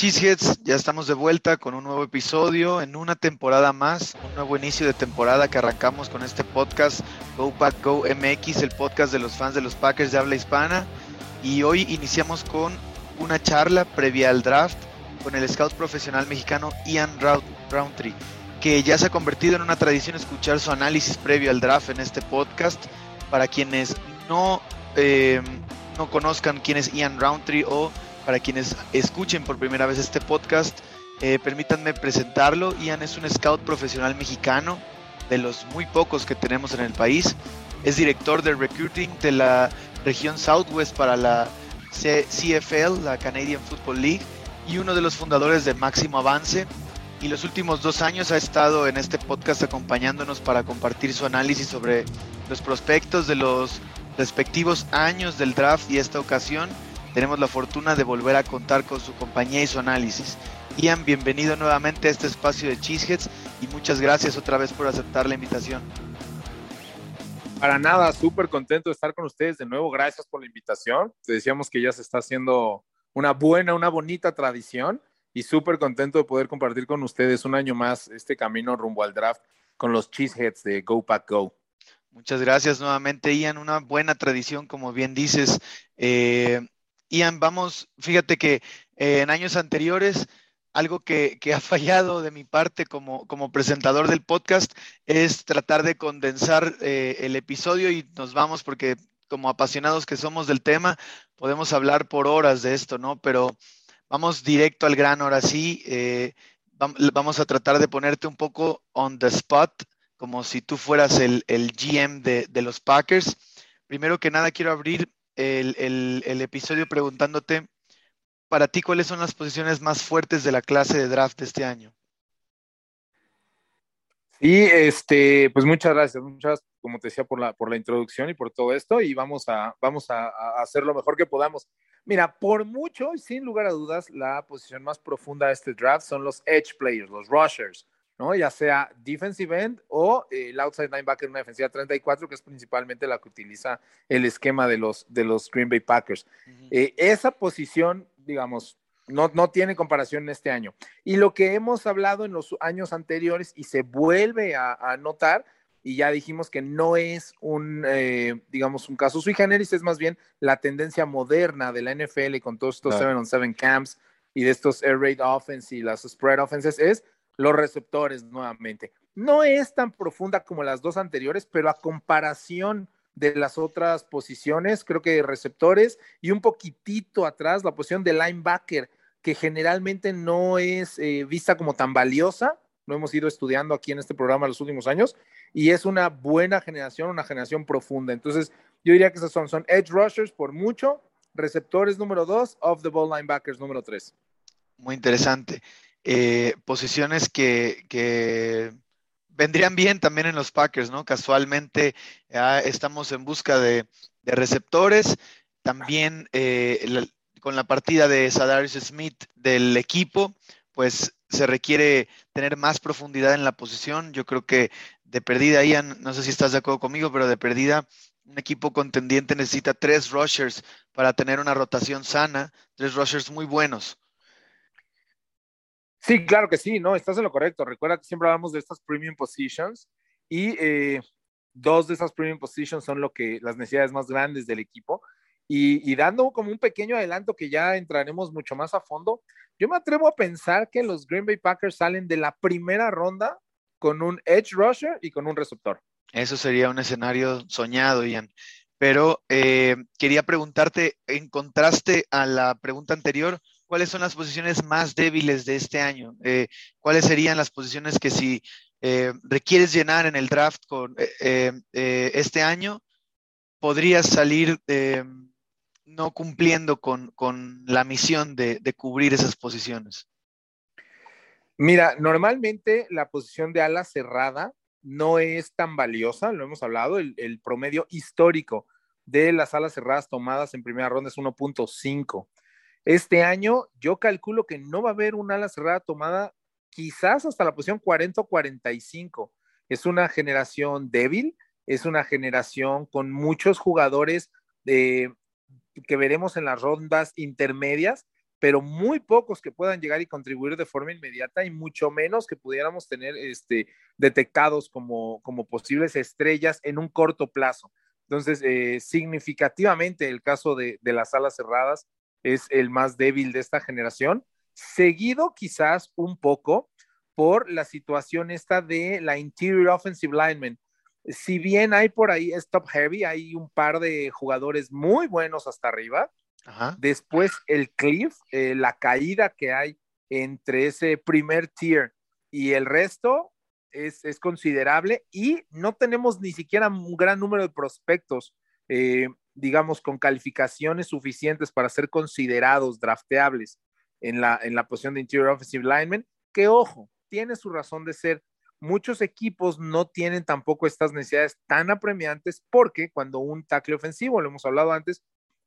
Cheeseheads? Ya estamos de vuelta con un nuevo episodio en una temporada más, un nuevo inicio de temporada que arrancamos con este podcast Go Back Go MX, el podcast de los fans de los Packers de habla hispana. Y hoy iniciamos con una charla previa al draft con el scout profesional mexicano Ian Roundtree, que ya se ha convertido en una tradición escuchar su análisis previo al draft en este podcast. Para quienes no, eh, no conozcan quién es Ian Roundtree o para quienes escuchen por primera vez este podcast, eh, permítanme presentarlo. Ian es un scout profesional mexicano, de los muy pocos que tenemos en el país. Es director de recruiting de la región Southwest para la CFL, la Canadian Football League, y uno de los fundadores de Máximo Avance. Y los últimos dos años ha estado en este podcast acompañándonos para compartir su análisis sobre los prospectos de los respectivos años del draft y esta ocasión tenemos la fortuna de volver a contar con su compañía y su análisis. Ian, bienvenido nuevamente a este espacio de Cheeseheads y muchas gracias otra vez por aceptar la invitación. Para nada, súper contento de estar con ustedes de nuevo. Gracias por la invitación. Te decíamos que ya se está haciendo una buena, una bonita tradición y súper contento de poder compartir con ustedes un año más este camino rumbo al draft con los Cheeseheads de Go Pack Go. Muchas gracias nuevamente, Ian. Una buena tradición, como bien dices. Eh, Ian, vamos, fíjate que eh, en años anteriores algo que, ha fallado de mi parte como, como, presentador del podcast es tratar de condensar eh, el episodio y nos vamos porque como apasionados que somos del tema, podemos hablar por horas de esto, ¿no? Pero vamos directo al grano ahora sí. Eh, vamos a tratar de ponerte un poco on the spot, como si tú fueras el, GM de, de los Packers. Primero que nada, quiero abrir el, episodio preguntándote, para ti, ¿cuáles son las posiciones más fuertes de la clase de draft de este año? Sí, este, pues muchas gracias, muchas, como te decía, por la, por la introducción y por todo esto, y vamos a, vamos a, hacer lo mejor que podamos. Mira, por mucho y sin lugar a dudas, la posición más profunda de este draft son los edge players, los rushers. ¿No? Ya sea defensive end o eh, el outside linebacker en una defensiva 34, que es principalmente la que utiliza el esquema de los, de los Green Bay Packers. Eh, esa posición, digamos, no, no tiene comparación en este año. Y lo que hemos hablado en los años anteriores y se vuelve a, notar, y ya dijimos que no es un, eh, digamos, un caso sui generis, es más bien la tendencia moderna de la NFL con todos estos 7 on 7 camps y de estos air raid offense y las spread offenses, es los receptores nuevamente. No es tan profunda como las dos anteriores, pero a comparación de las otras posiciones, creo que receptores y un poquitito atrás la posición de linebacker, que generalmente no es eh, vista como tan valiosa, lo hemos ido estudiando aquí en este programa los últimos años, y es una buena generación, una generación profunda. Entonces, yo diría que esos son, son edge rushers por mucho, receptores número dos, off the ball linebackers número tres. Muy interesante. Eh, posiciones que, vendrían bien también en los Packers, ¿no? Casualmente estamos en busca de, receptores, también eh, con la partida de Sadarius Smith del equipo, pues se requiere tener más profundidad en la posición. Yo creo que de perdida, Ian, no sé si estás de acuerdo conmigo, pero de perdida, un equipo contendiente necesita tres rushers para tener una rotación sana, tres rushers muy buenos. Sí, claro que sí, no, estás en lo correcto. Recuerda que siempre hablamos de estas premium positions y eh, dos de esas premium positions son lo que las necesidades más grandes del equipo. Y, dando como un pequeño adelanto que ya entraremos mucho más a fondo, yo me atrevo a pensar que los Green Bay Packers salen de la primera ronda con un edge rusher y con un receptor. Eso sería un escenario soñado, Ian. Pero eh, quería preguntarte, en contraste a la pregunta anterior, cuáles son las posiciones más débiles de este año, eh, cuáles serían las posiciones que si eh, requieres llenar en el draft con eh, este año, podrías salir no cumpliendo con, la misión de, cubrir esas posiciones. Mira, normalmente la posición de ala cerrada no es tan valiosa, lo hemos hablado, el, el promedio histórico de las alas cerradas tomadas en primera ronda es 1.5. Este año yo calculo que no va a haber un ala cerrada tomada quizás hasta la posición 40 o 45. Es una generación débil, es una generación con muchos jugadores de, que veremos en las rondas intermedias pero muy pocos que puedan llegar y contribuir de forma inmediata y mucho menos que pudiéramos tener este, detectados como, como posibles estrellas en un corto plazo. Entonces, eh, significativamente el caso de, de, las alas cerradas es el más débil de esta generación, seguido quizás un poco por la situación esta de la interior offensive lineman. Si bien hay por ahí stop heavy, hay un par de jugadores muy buenos hasta arriba, Después el cliff, eh, la caída que hay entre ese primer tier y el resto es, considerable y no tenemos ni siquiera un gran número de prospectos, eh, digamos, con calificaciones suficientes para ser considerados drafteables en la, en la posición de interior offensive lineman, que ojo, tiene su razón de ser. Muchos equipos no tienen tampoco estas necesidades tan apremiantes porque cuando un tackle ofensivo, lo hemos hablado antes,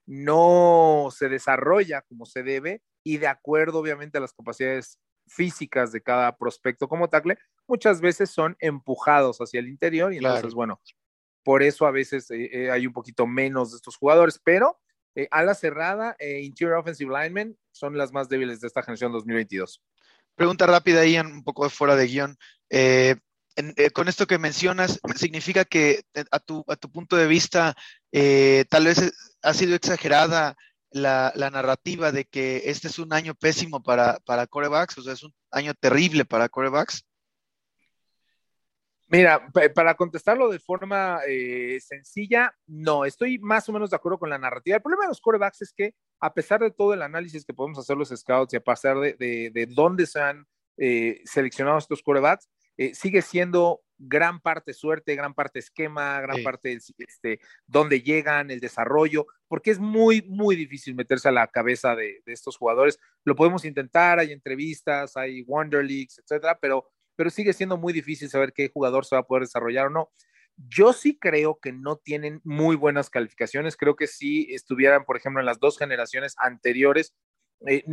no se desarrolla como se debe y de acuerdo obviamente a las capacidades físicas de cada prospecto como tackle, muchas veces son empujados hacia el interior y entonces, bueno, por eso a veces eh, eh, hay un poquito menos de estos jugadores, pero eh, a la cerrada e interior offensive linemen son las más débiles de esta generación 2022. Pregunta rápida, Ian, un poco fuera de guion. con esto que mencionas, ¿significa que a tu, a tu punto de vista tal vez ha sido exagerada la, narrativa de que este es un año pésimo para, para corebacks, o sea, es un año terrible para corebacks? Mira, para contestarlo de forma eh, sencilla, no, estoy más o menos de acuerdo con la narrativa. El problema de los corebacks es que, a pesar de todo el análisis que podemos hacer los scouts y a pesar de, dónde se han eh, seleccionado estos corebacks, eh, sigue siendo gran parte suerte, gran parte esquema, gran parte este, dónde llegan, el desarrollo, porque es muy, muy difícil meterse a la cabeza de, estos jugadores. Lo podemos intentar, hay entrevistas, hay Wonder Leagues, etcétera, pero, pero sigue siendo muy difícil saber qué jugador se va a poder desarrollar o no. Yo sí creo que no tienen muy buenas calificaciones. Creo que si estuvieran, por ejemplo, en las dos generaciones anteriores, eh,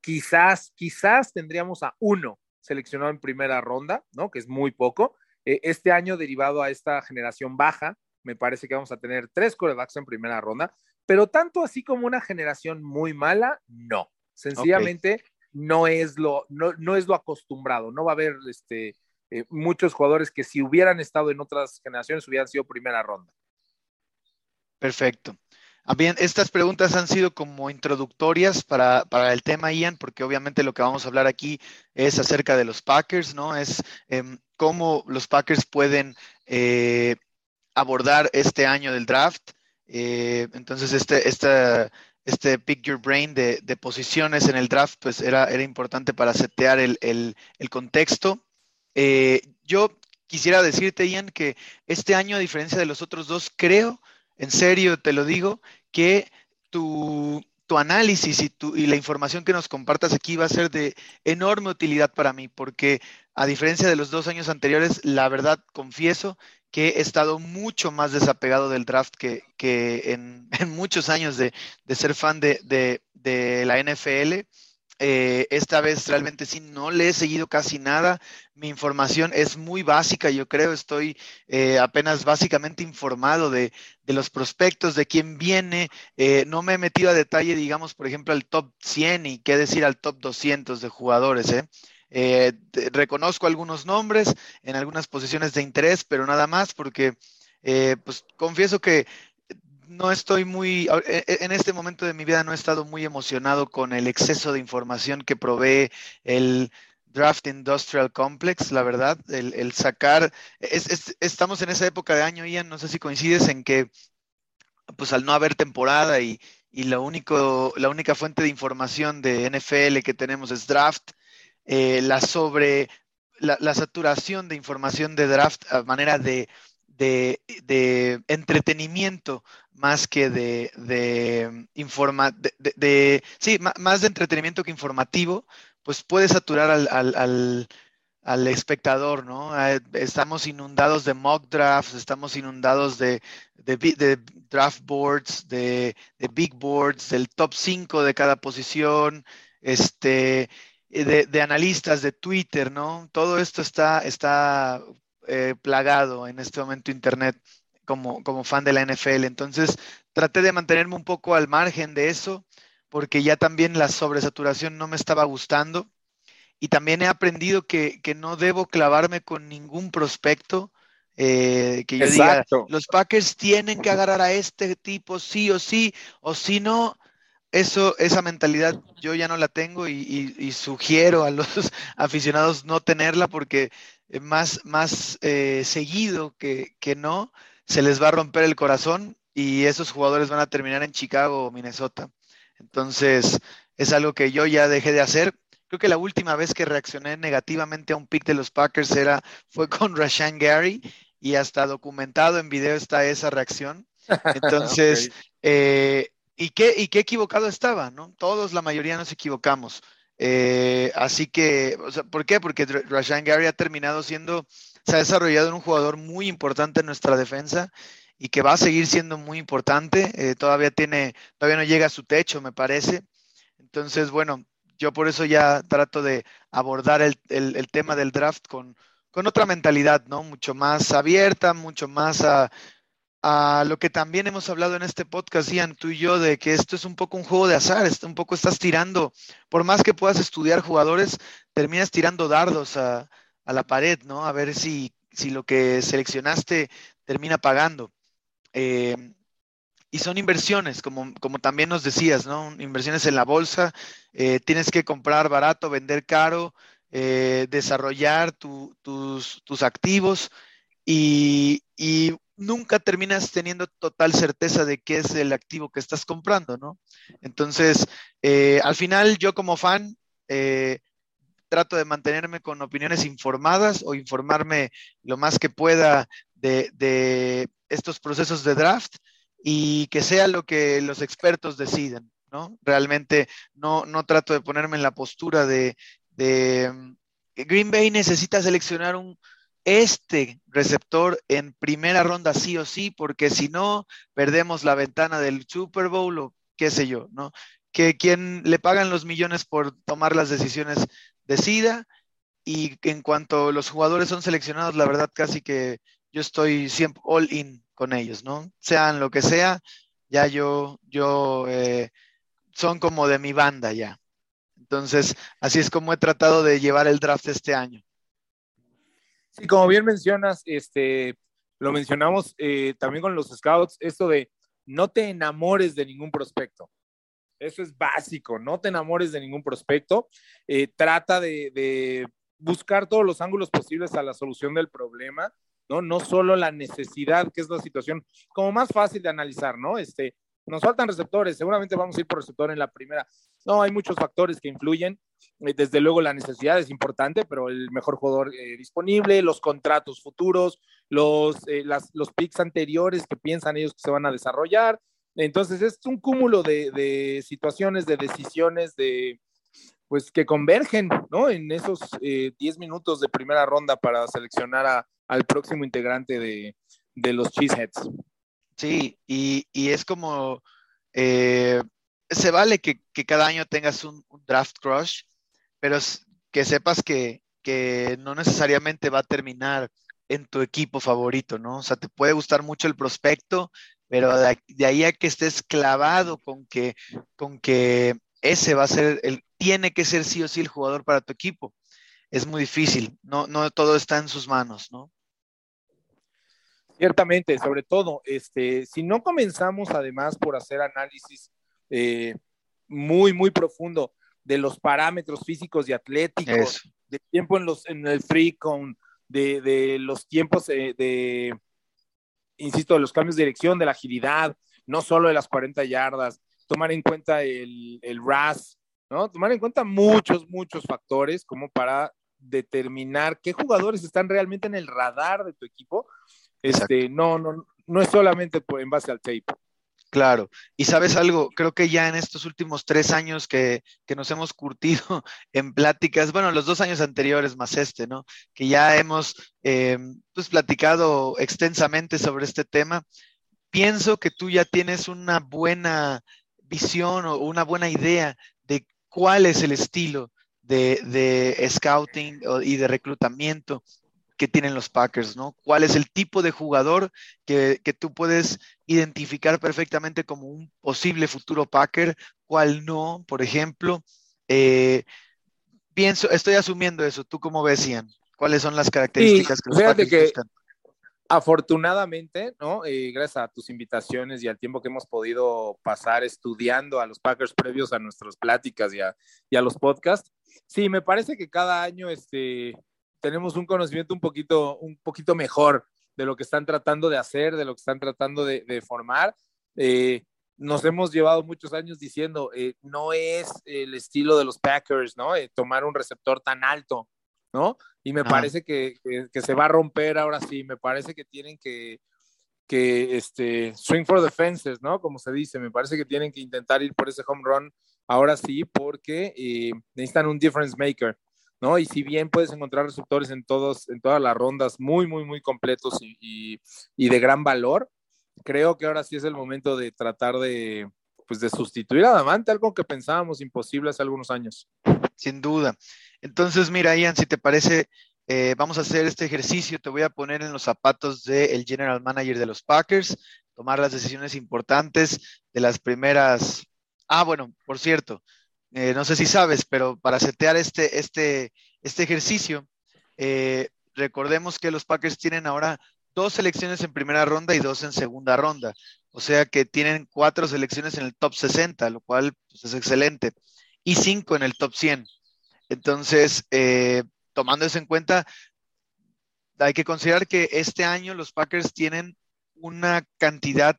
quizás, quizás tendríamos a uno seleccionado en primera ronda, ¿no? Que es muy poco. Eh, este año, derivado a esta generación baja, me parece que vamos a tener tres corebacks en primera ronda, pero tanto así como una generación muy mala, no. Sencillamente no, es lo, no, es lo acostumbrado. No va a haber este, eh, muchos jugadores que si hubieran estado en otras generaciones hubieran sido primera ronda. Perfecto. Ah, bien, estas preguntas han sido como introductorias para, el tema, Ian, porque obviamente lo que vamos a hablar aquí es acerca de los Packers, ¿no? Es em, cómo los Packers pueden eh, abordar este año del draft. Eh, entonces, este, este Pick Your Brain de, posiciones en el draft, pues era, era importante para setear el, contexto. Eh, yo quisiera decirte, Ian, que este año, a diferencia de los otros dos, creo en serio te lo digo, que tu, análisis y, tu, y la información que nos compartas aquí va a ser de enorme utilidad para mí, porque a diferencia de los dos años anteriores, la verdad confieso que he estado mucho más desapegado del draft que, en, muchos años de, ser fan de, la NFL. Eh, esta vez realmente sí no le he seguido casi nada. Mi información es muy básica, yo creo. Estoy eh, apenas básicamente informado de, los prospectos, de quién viene. Eh, no me he metido a detalle, digamos, por ejemplo, al top 100 y qué decir al top 200 de jugadores. Reconozco algunos nombres en algunas posiciones de interés, pero nada más porque, pues, confieso que no estoy muy, e, e, en este momento de mi vida no he estado muy emocionado con el exceso de información que provee el Draft Industrial Complex, la verdad, el, sacar, estamos en esa época de año, Ian, no sé si coincides en que, pues al no haber temporada y, lo único, la única fuente de información de NFL que tenemos es draft, eh, la sobre, la, saturación de información de draft a manera de, de, de entretenimiento más que de, de, informa, de, sí, más de entretenimiento que informativo, pues puede saturar al, al, al, espectador, ¿no? Ah, estamos inundados de mock drafts, estamos inundados de, de draft boards, de, big boards, del top 5 de cada posición, este, de, analistas de Twitter, ¿no? Todo esto está, está eh, plagado en este momento Internet como, fan de la NFL. Entonces, traté de mantenerme un poco al margen de eso porque ya también la sobresaturación no me estaba gustando. Y también he aprendido que, no debo clavarme con ningún prospecto. Eh, que yo diga, los Packers tienen que agarrar a este tipo sí o sí, o si no, eso, esa mentalidad yo ya no la tengo y, sugiero a los aficionados no tenerla porque más, más eh, seguido que, que, no, se les va a romper el corazón y esos jugadores van a terminar en Chicago o Minnesota. Entonces, es algo que yo ya dejé de hacer. Creo que la última vez que reaccioné negativamente a un pick de los Packers era, fue con Rashan Gary y hasta documentado en video está esa reacción. Entonces, eh, ¿y, qué, ¿y qué equivocado estaba? ¿no? Todos, la mayoría nos equivocamos. Eh, así que, ¿por qué? Porque Rashan Gary ha terminado siendo, se ha desarrollado en un jugador muy importante en nuestra defensa y que va a seguir siendo muy importante. Eh, todavía tiene, todavía no llega a su techo, me parece. Entonces, bueno, yo por eso ya trato de abordar el, tema del draft con, con, otra mentalidad, ¿no? Mucho más abierta, mucho más a, a, lo que también hemos hablado en este podcast, Ian, tú y yo, de que esto es un poco un juego de azar, un poco estás tirando, por más que puedas estudiar jugadores, terminas tirando dardos a, a la pared, ¿no? A ver si, si lo que seleccionaste termina pagando. Eh, y son inversiones, como, como también nos decías, ¿no? Inversiones en la bolsa, eh, tienes que comprar barato, vender caro, eh, desarrollar tus, tus, activos y, y, nunca terminas teniendo total certeza de qué es el activo que estás comprando, ¿no? Entonces, al final yo como fan trato de mantenerme con opiniones informadas o informarme lo más que pueda de, de estos procesos de draft y que sea lo que los expertos deciden, ¿no? Realmente no, no trato de ponerme en la postura de, de mm, Green Bay necesita seleccionar un este receptor en primera ronda sí o sí, porque si no, perdemos la ventana del Super Bowl o qué sé yo, ¿no? Que quien le pagan los millones por tomar las decisiones decida y en cuanto los jugadores son seleccionados, la verdad casi que yo estoy siempre all in con ellos, ¿no? Sean lo que sea, ya yo, yo, eh, son como de mi banda ya. Entonces, así es como he tratado de llevar el draft este año. Sí, como bien mencionas, este, lo mencionamos eh, también con los scouts, esto de no te enamores de ningún prospecto. Eso es básico, no te enamores de ningún prospecto. Eh, trata de, de, buscar todos los ángulos posibles a la solución del problema ¿no? No solo la necesidad, que es la situación como más fácil de analizar, ¿no? Este, nos faltan receptores, seguramente vamos a ir por receptor en la primera. No, hay muchos factores que influyen. Eh, desde luego la necesidad es importante, pero el mejor jugador eh, disponible, los contratos futuros, los, eh, picks anteriores que piensan ellos que se van a desarrollar. Entonces es un cúmulo de, de situaciones, de decisiones, de, pues que convergen, ¿no? En esos 10 eh, minutos de primera ronda para seleccionar al próximo integrante de, los Cheeseheads. Sí, y, es como, eh, se vale que, cada año tengas un, draft crush, pero que sepas que, no necesariamente va a terminar en tu equipo favorito, ¿no? O sea, te puede gustar mucho el prospecto, pero de, de ahí a que estés clavado con que, con que ese va a ser el, tiene que ser sí o sí el jugador para tu equipo. Es muy difícil, no, no todo está en sus manos, ¿no? Ciertamente, sobre todo, este, si no comenzamos además por hacer análisis eh, muy, muy profundo de los parámetros físicos y atléticos, de tiempo en, los, en el free con, de, los tiempos eh, de, insisto, de los cambios de dirección, de la agilidad, no solo de las 40 yardas, tomar en cuenta el, el RAS, ¿no? Tomar en cuenta muchos, muchos factores como para determinar qué jugadores están realmente en el radar de tu equipo. Este, no, no, no es solamente por, en base al tape. Claro, y sabes algo, creo que ya en estos últimos tres años que, que, nos hemos curtido en pláticas, bueno, los dos años anteriores más este, ¿no? Que ya hemos eh, pues platicado extensamente sobre este tema, pienso que tú ya tienes una buena visión o una buena idea de cuál es el estilo de, scouting y de reclutamiento que tienen los Packers, ¿no? ¿Cuál es el tipo de jugador que, tú puedes identificar perfectamente como un posible futuro Packer, cuál no, por ejemplo? Eh, pienso, estoy asumiendo eso. ¿Tú cómo ves, Ian? ¿Cuáles son las características que los Packers buscan? Afortunadamente, ¿no? Eh, gracias a tus invitaciones y al tiempo que hemos podido pasar estudiando a los Packers previos a nuestras pláticas y a, y a los podcasts, sí, me parece que cada año este, tenemos un conocimiento un poquito, un poquito mejor de lo que están tratando de hacer, de lo que están tratando de, formar. Eh, nos hemos llevado muchos años diciendo, eh, no es el estilo de los Packers, ¿no? Eh, tomar un receptor tan alto, ¿no? Y me parece que, que, se va a romper ahora sí, me parece que tienen que, que este, swing for the fences, ¿no? Como se dice, me parece que tienen que intentar ir por ese home run ahora sí, porque necesitan un difference maker. ¿No? Y si bien puedes encontrar receptores en, todos, en todas las rondas muy, muy, muy completos y, de gran valor, creo que ahora sí es el momento de tratar de, pues, de sustituir a Davante, algo que pensábamos imposible hace algunos años. Sin duda. Entonces, mira, Ian, si te parece, eh, vamos a hacer este ejercicio. Te voy a poner en los zapatos del general manager de los Packers, tomar las decisiones importantes de las primeras. Ah, bueno, por cierto, eh, no sé si sabes, pero para setear este, este, este ejercicio, eh, recordemos que los Packers tienen ahora dos selecciones en primera ronda y dos en segunda ronda. O sea que tienen cuatro selecciones en el top 60, lo cual pues, es excelente, y cinco en el top 100. Entonces, eh, tomando eso en cuenta, hay que considerar que este año los Packers tienen una cantidad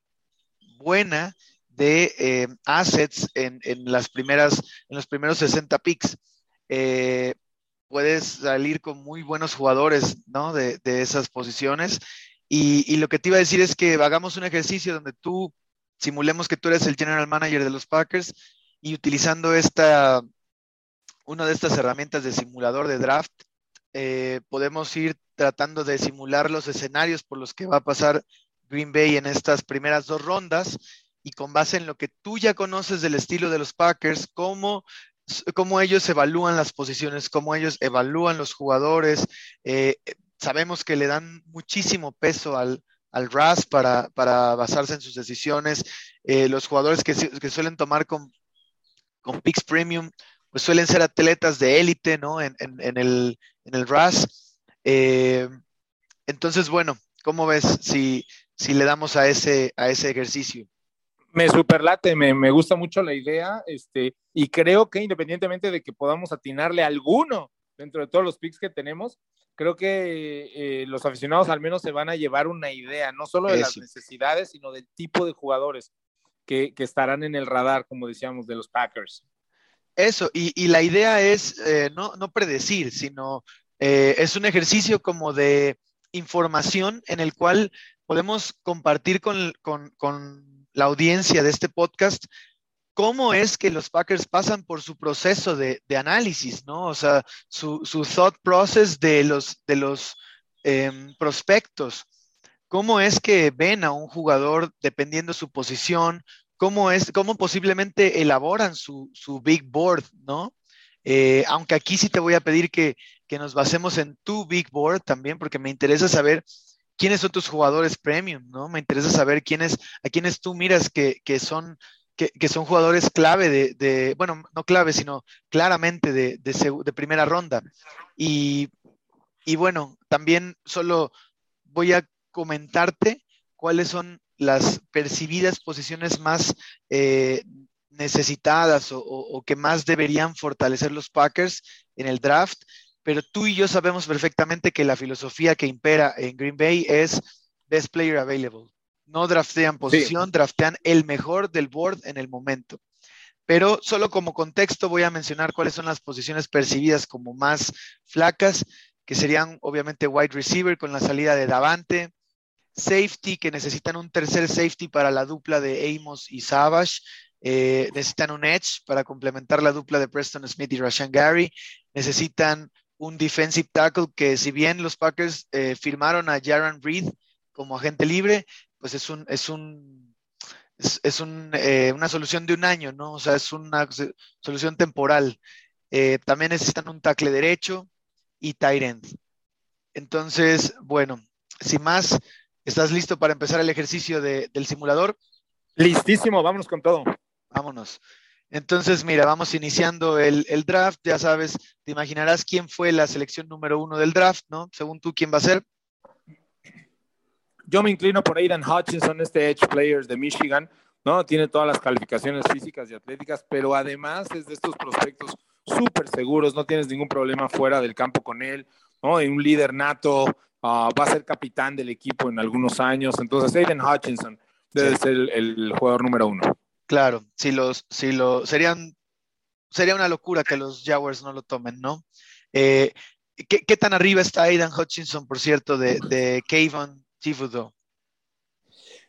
buena de eh, assets en, las primeras, en los primeros 60 picks. Eh, puedes salir con muy buenos jugadores ¿no? de, esas posiciones. Y, lo que te iba a decir es que hagamos un ejercicio donde tú simulemos que tú eres el general manager de los Packers y utilizando esta, una de estas herramientas de simulador de draft, eh, podemos ir tratando de simular los escenarios por los que va a pasar Green Bay en estas primeras dos rondas y con base en lo que tú ya conoces del estilo de los Packers, cómo, cómo ellos evalúan las posiciones, cómo ellos evalúan los jugadores. Eh, sabemos que le dan muchísimo peso al, al RAS para, basarse en sus decisiones. Eh, los jugadores que, suelen tomar con, con picks premium, pues suelen ser atletas de élite, ¿no? En, el, en RAS. Eh, entonces, bueno, ¿cómo ves si, si le damos a ese, a ese ejercicio? Me superlate, me, me gusta mucho la idea, este, y creo que independientemente de que podamos atinarle alguno dentro de todos los picks que tenemos, creo que eh, los aficionados al menos se van a llevar una idea, no solo de las necesidades, sino del tipo de jugadores que, que, estarán en el radar, como decíamos, de los Packers. Eso, y, y la idea es eh, no, no, predecir, sino eh, es un ejercicio como de información en el cual podemos compartir con, con, con la audiencia de este podcast, cómo es que los Packers pasan por su proceso de, análisis, ¿no? O sea, su, thought process de los, de los em, prospectos. ¿Cómo es que ven a un jugador dependiendo su posición? ¿Cómo, es, cómo posiblemente elaboran su, big board, ¿no? Eh, aunque aquí sí te voy a pedir que, que nos basemos en tu big board también, porque me interesa saber quiénes son tus jugadores premium, ¿no? Me interesa saber quiénes, a quiénes tú miras que, son, que, son jugadores clave de, bueno, no clave, sino claramente de, de, primera ronda. Y, bueno, también solo voy a comentarte cuáles son las percibidas posiciones más eh, necesitadas o, o, que más deberían fortalecer los Packers en el draft pero tú y yo sabemos perfectamente que la filosofía que impera en Green Bay es best player available. No draftean posición, draftean el mejor del board en el momento. Pero solo como contexto voy a mencionar cuáles son las posiciones percibidas como más flacas, que serían obviamente wide receiver con la salida de Davante, safety, que necesitan un tercer safety para la dupla de Amos y Savage, eh, necesitan un edge para complementar la dupla de Preston Smith y Rashan Gary, necesitan un defensive tackle que si bien los Packers eh, firmaron a Jaron Reed como agente libre, pues es un, es un, es, un, eh, una solución de un año, ¿no? O sea, es una solución temporal. Eh, también necesitan un tackle derecho y tight end. entonces, bueno, sin más, ¿estás listo para empezar el ejercicio del simulador? Listísimo, vámonos con todo. Vámonos. Entonces, mira, vamos iniciando el, draft. Ya sabes, te imaginarás quién fue la selección número uno del draft, ¿no? Según tú, ¿quién va a ser? Yo me inclino por Aidan Hutchinson, este Edge Players de Michigan, ¿no? Tiene todas las calificaciones físicas y atléticas, pero además es de estos prospectos súper seguros, no tienes ningún problema fuera del campo con él, ¿no? un líder nato, ah, va a ser capitán del equipo en algunos años. Entonces, Aiden Hutchinson debe ser el jugador número uno. Claro, si los, si lo serían, sería una locura que los Jaguars no lo tomen, ¿no? Eh, ¿qué, tan arriba está Aidan Hutchinson, por cierto, de, de Kayvon Thibodeau?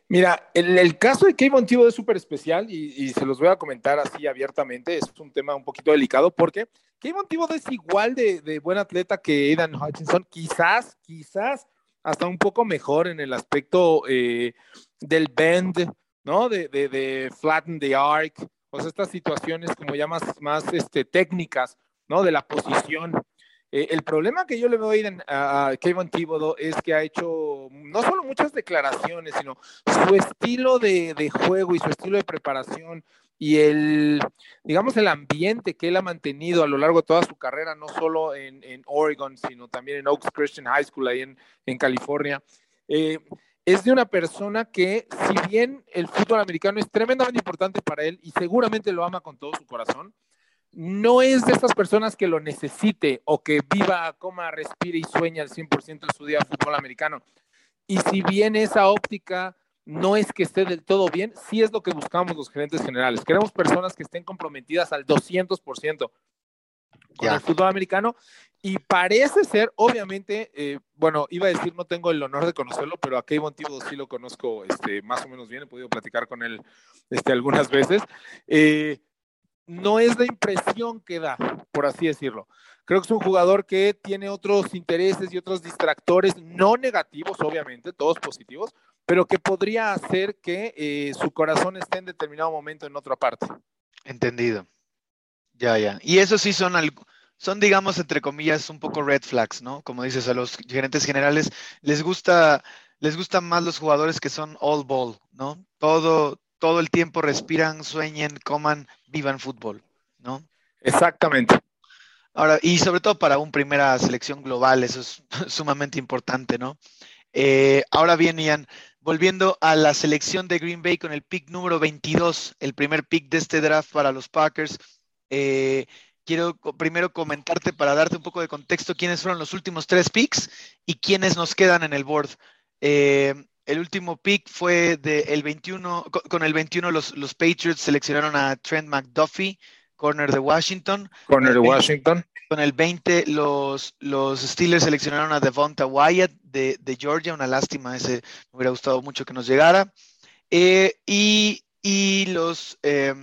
Mira, el, caso de Kayvon Thibodeau es súper especial y, se los voy a comentar así abiertamente. Es un tema un poquito delicado porque Kayvon Thibodeau es igual de, buen atleta que Aidan Hutchinson, quizás, quizás hasta un poco mejor en el aspecto eh, del bend, ¿no? De, de, de flatten the arc, o sea, estas situaciones como ya más, más este, técnicas, ¿no? De la posición. Eh, el problema que yo le veo a, a Kevin Thibodeau es que ha hecho no solo muchas declaraciones, sino su estilo de, de, juego y su estilo de preparación y el, digamos, el ambiente que él ha mantenido a lo largo de toda su carrera, no solo en, en Oregon, sino también en Oaks Christian High School, ahí en, en California. Eh, es de una persona que, si bien el fútbol americano es tremendamente importante para él y seguramente lo ama con todo su corazón, no es de estas personas que lo necesite o que viva, coma, respire y sueña al 100% de su día fútbol americano. Y si bien esa óptica no es que esté del todo bien, sí es lo que buscamos los gerentes generales. Queremos personas que estén comprometidas al 200% con el fútbol americano y parece ser, obviamente, eh, bueno, iba a decir, no tengo el honor de conocerlo, pero a Kevin Thibodeau sí lo conozco este, más o menos bien, he podido platicar con él este, algunas veces. Eh, no es la impresión que da, por así decirlo. Creo que es un jugador que tiene otros intereses y otros distractores, no negativos, obviamente, todos positivos, pero que podría hacer que eh, su corazón esté en determinado momento en otra parte. Entendido. Ya, ya. Y eso sí son, son, digamos, entre comillas, un poco red flags, ¿no? Como dices, a los gerentes generales les gusta, les gustan más los jugadores que son all ball, ¿no? Todo, todo el tiempo respiran, sueñen, coman, vivan fútbol, ¿no? Exactamente. Ahora, y sobre todo para una primera selección global, eso es sumamente importante, ¿no? Eh, ahora bien, Ian, volviendo a la selección de Green Bay con el pick número 22, el primer pick de este draft para los Packers. Eh, quiero primero comentarte para darte un poco de contexto quiénes fueron los últimos tres picks y quiénes nos quedan en el board. Eh, el último pick fue de el 21, con el 21 los, los Patriots seleccionaron a Trent McDuffie, corner de Washington. Corner de Washington. Con el 20 los, los Steelers seleccionaron a Devonta Wyatt de, de Georgia, una lástima, ese me hubiera gustado mucho que nos llegara. Eh, y, y, los... Eh,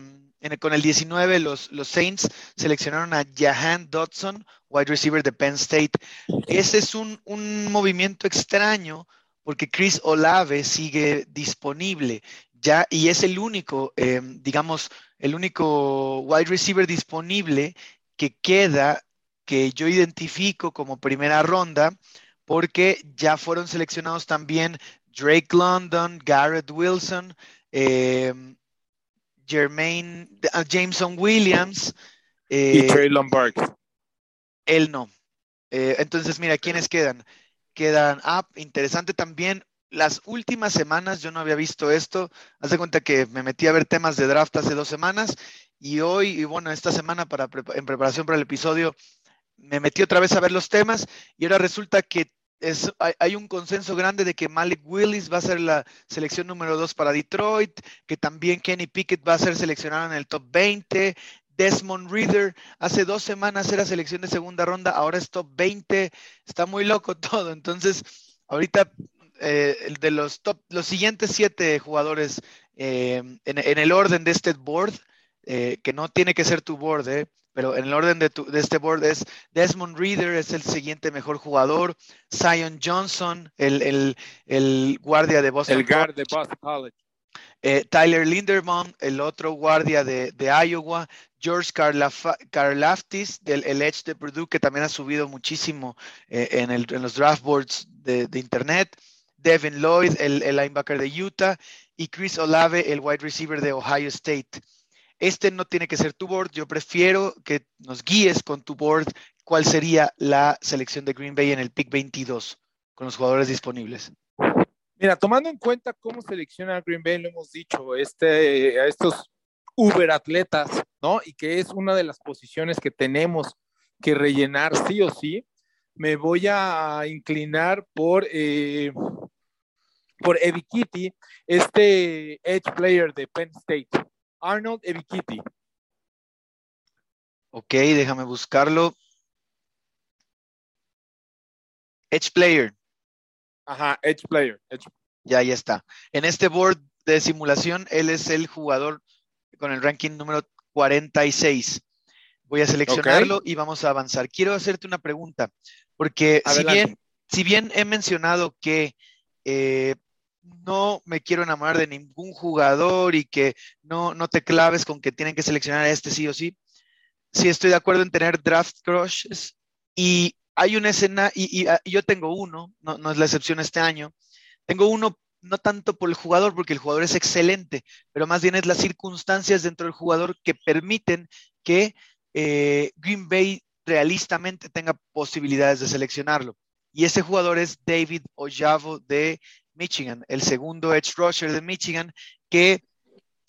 con el 19, los, los Saints seleccionaron a Jahan Dodson, wide receiver de Penn State. Ese es un, movimiento extraño porque Chris Olave sigue disponible ya y es el único, em, digamos, el único wide receiver disponible que queda que yo identifico como primera ronda porque ya fueron seleccionados también Drake London, Garrett Wilson, eh, Jermaine, uh, Jameson Williams. y eh, Traylon Burks. Él no. Eh, entonces, mira, ¿quiénes quedan? Quedan, ah, interesante también, las últimas semanas yo no había visto esto. Haz de cuenta que me metí a ver temas de draft hace dos semanas y hoy, y bueno, esta semana para, en preparación para el episodio, me metí otra vez a ver los temas y ahora resulta que hay, un consenso grande de que Malik Willis va a ser la selección número dos para Detroit, que también Kenny Pickett va a ser seleccionado en el top 20. Desmond Reader hace dos semanas era selección de segunda ronda, ahora es top 20. Está muy loco todo. Entonces, ahorita eh, de los top, los siguientes siete jugadores eh, en, el orden de este board, eh, que no tiene que ser tu board, eh, pero en el orden de, este board es Desmond Reader, es el siguiente mejor jugador, Zion Johnson, el, guardia de Boston. El guard de Boston College. Eh, Tyler Linderbaum, el otro guardia de, Iowa, George Karlaftis, del el Edge de Purdue, que también ha subido muchísimo eh, en, los draft boards de, Internet, Devin Lloyd, el, linebacker de Utah, y Chris Olave, el wide receiver de Ohio State. Este no tiene que ser tu board, yo prefiero que nos guíes con tu board cuál sería la selección de Green Bay en el pick 22 con los jugadores disponibles. Mira, tomando en cuenta cómo selecciona Green Bay, lo hemos dicho, este, a estos Uber atletas, ¿no? Y que es una de las posiciones que tenemos que rellenar sí o sí, me voy a inclinar por, eh, por Kitty, este edge player de Penn State, Arnold Kitty. Ok, déjame buscarlo. Edge player. Ajá, Edge Player. Ya, ya está. En este board de simulación, él es el jugador con el ranking número 46. Voy a seleccionarlo y vamos a avanzar. Quiero hacerte una pregunta, porque si bien, si bien he mencionado que eh, no me quiero enamorar de ningún jugador y que no, no te claves con que tienen que seleccionar a este sí o sí, sí estoy de acuerdo en tener draft crushes y hay una escena, y, ah, yo tengo uno, no, es la excepción este año, tengo uno no tanto por el jugador, porque el jugador es excelente, pero más bien es las circunstancias dentro del jugador que permiten que eh, Green Bay realistamente tenga posibilidades de seleccionarlo. Y ese jugador es David Ojavo de Michigan, el segundo edge rusher de Michigan, que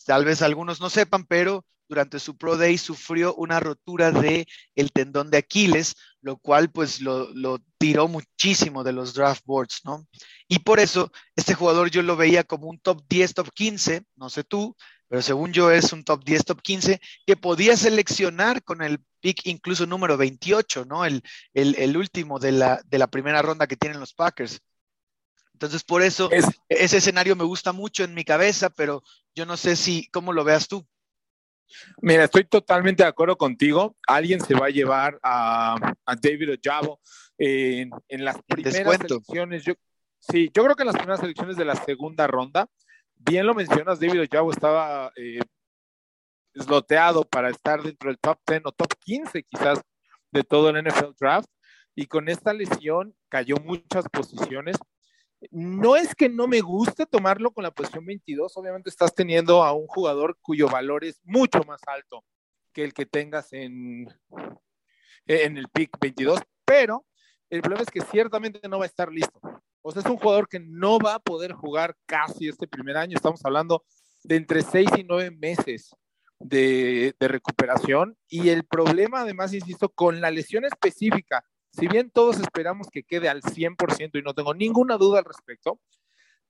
tal vez algunos no sepan, pero durante su Pro Day sufrió una rotura de el tendón de Aquiles, lo cual pues lo, tiró muchísimo de los draft boards, ¿no? Y por eso este jugador yo lo veía como un top 10, top 15, no sé tú, pero según yo es un top 10, top 15 que podía seleccionar con el pick incluso número 28, ¿no? El, el, último de la, de la primera ronda que tienen los Packers. Entonces, por eso ese escenario me gusta mucho en mi cabeza, pero yo no sé si, ¿cómo lo veas tú? Mira, estoy totalmente de acuerdo contigo. Alguien se va a llevar a, David Ojabo en, las primeras elecciones. Yo, sí, yo creo que en las primeras elecciones de la segunda ronda, bien lo mencionas, David Ojabo estaba eh, esloteado para estar dentro del top 10 o top 15 quizás de todo el NFL Draft. Y con esta lesión cayó muchas posiciones no es que no me guste tomarlo con la posición 22, obviamente estás teniendo a un jugador cuyo valor es mucho más alto que el que tengas en, en el pick 22, pero el problema es que ciertamente no va a estar listo. O sea, es un jugador que no va a poder jugar casi este primer año. Estamos hablando de entre 6 y 9 meses de, de recuperación. Y el problema, además, insisto, con la lesión específica si bien todos esperamos que quede al 100% y no tengo ninguna duda al respecto,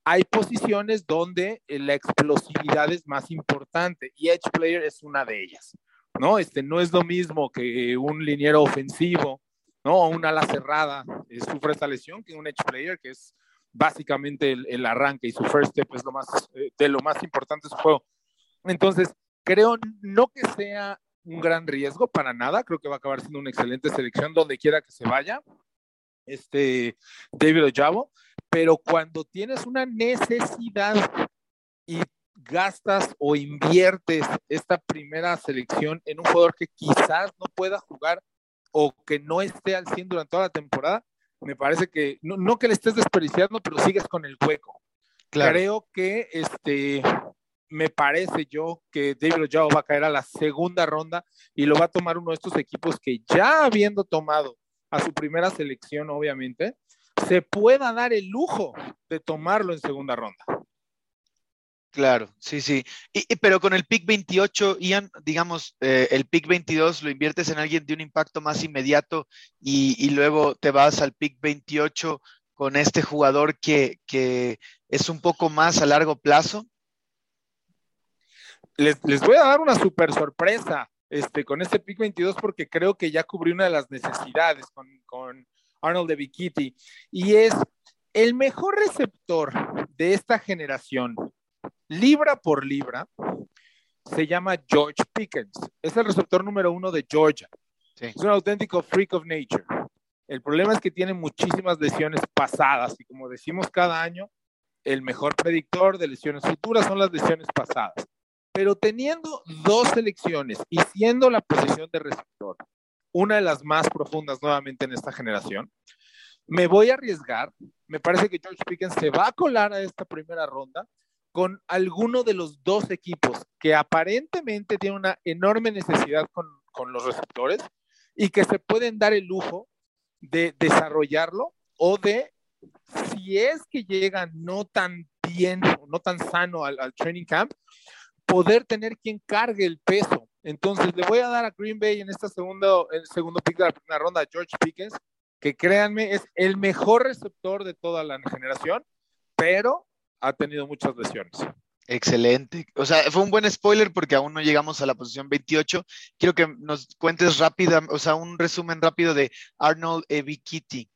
hay posiciones donde eh, la explosividad es más importante y Edge Player es una de ellas, ¿no? Este no es lo mismo que un liniero ofensivo, ¿no? O una ala cerrada eh, sufre esta lesión que un Edge Player que es básicamente el, arranque y su first step es lo más, eh, de lo más importante de su juego. Entonces, creo no que sea un gran riesgo para nada. Creo que va a acabar siendo una excelente selección donde quiera que se vaya. Este David Ojabo, pero cuando tienes una necesidad y gastas o inviertes esta primera selección en un jugador que quizás no pueda jugar o que no esté al 100 durante toda la temporada, me parece que no, no que le estés desperdiciando, pero sigues con el hueco. Creo que este me parece yo que David Ojao va a caer a la segunda ronda y lo va a tomar uno de estos equipos que ya habiendo tomado a su primera selección, obviamente, se pueda dar el lujo de tomarlo en segunda ronda. Claro, sí, sí. Y, pero con el pick 28, Ian, digamos, eh, el pick 22 lo inviertes en alguien de un impacto más inmediato y, luego te vas al pick 28 con este jugador que, que es un poco más a largo plazo les, voy a dar una super sorpresa este, con este pick 22 porque creo que ya cubrí una de las necesidades con, con Arnold de Bikiti y es el mejor receptor de esta generación, libra por libra, se llama George Pickens. Es el receptor número uno de Georgia. Es un auténtico freak of nature. El problema es que tiene muchísimas lesiones pasadas y como decimos cada año, el mejor predictor de lesiones futuras son las lesiones pasadas. Pero teniendo dos selecciones y siendo la posición de receptor una de las más profundas nuevamente en esta generación, me voy a arriesgar. Me parece que George Pickens se va a colar a esta primera ronda con alguno de los dos equipos que aparentemente tiene una enorme necesidad con, con los receptores y que se pueden dar el lujo de desarrollarlo o de, si es que llegan no tan bien o no tan sano al, al training camp, poder tener quien cargue el peso. Entonces le voy a dar a Green Bay en esta segundo, el segundo pick de la primera ronda, George Pickens, que créanme, es el mejor receptor de toda la generación, pero ha tenido muchas lesiones. Excelente. O sea, fue un buen spoiler porque aún no llegamos a la posición 28. Quiero que nos cuentes rápida, o sea, un resumen rápido de Arnold Evikiti.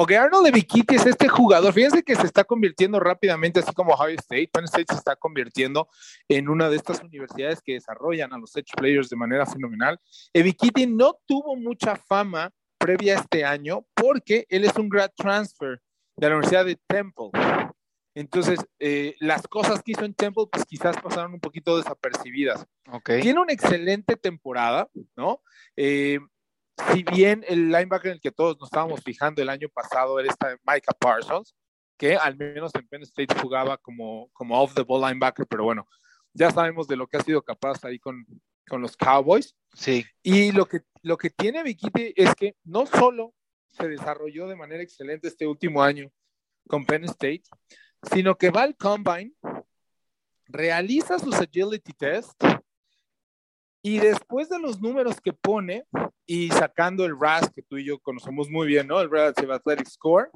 Ok, Arnold Evikiti es este jugador. Fíjense que se está convirtiendo rápidamente, así como Ohio State. Penn State se está convirtiendo en una de estas universidades que desarrollan a los edge players de manera fenomenal. Evikiti no tuvo mucha fama previa a este año porque él es un grad transfer de la Universidad de Temple. Entonces, eh, las cosas que hizo en Temple, pues quizás pasaron un poquito desapercibidas. Okay. Tiene una excelente temporada, ¿no? Eh, si bien el linebacker en el que todos nos estábamos fijando el año pasado era esta Micah Parsons, que al menos en Penn State jugaba como, como off the ball linebacker, pero bueno, ya sabemos de lo que ha sido capaz ahí con, con los Cowboys. Sí. Y lo que, lo que tiene Vikiti es que no solo se desarrolló de manera excelente este último año con Penn State, sino que va al combine, realiza sus agility test y después de los números que pone y sacando el RAS que tú y yo conocemos muy bien, ¿no? El Relative Athletic Score,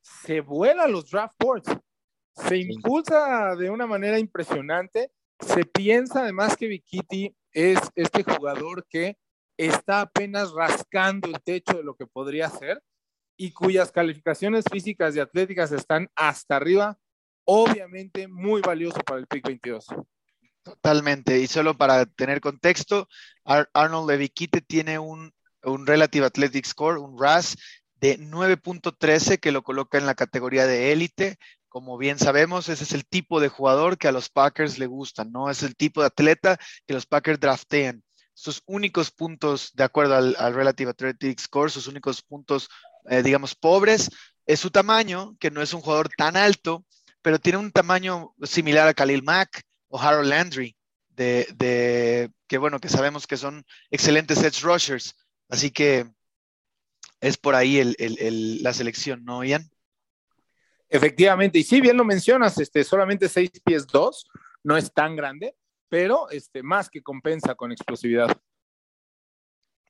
se vuela los draft boards, se impulsa de una manera impresionante, se piensa además que Vikiti es este jugador que está apenas rascando el techo de lo que podría ser y cuyas calificaciones físicas y atléticas están hasta arriba, obviamente muy valioso para el pick 22. Totalmente. Y solo para tener contexto, Ar Arnold Levikite tiene un, un Relative Athletic Score, un RAS de 9.13 que lo coloca en la categoría de élite. Como bien sabemos, ese es el tipo de jugador que a los Packers le gustan, ¿no? Es el tipo de atleta que los Packers draftean. Sus únicos puntos, de acuerdo al, al Relative Athletic Score, sus únicos puntos, eh, digamos, pobres, es su tamaño, que no es un jugador tan alto, pero tiene un tamaño similar a Khalil Mack o Harold Landry, de, de, que bueno, que sabemos que son excelentes edge rushers. Así que es por ahí el, el, el, la selección, ¿no, Ian? Efectivamente, y sí, bien lo mencionas, este, solamente 6 pies 2, no es tan grande, pero este, más que compensa con explosividad.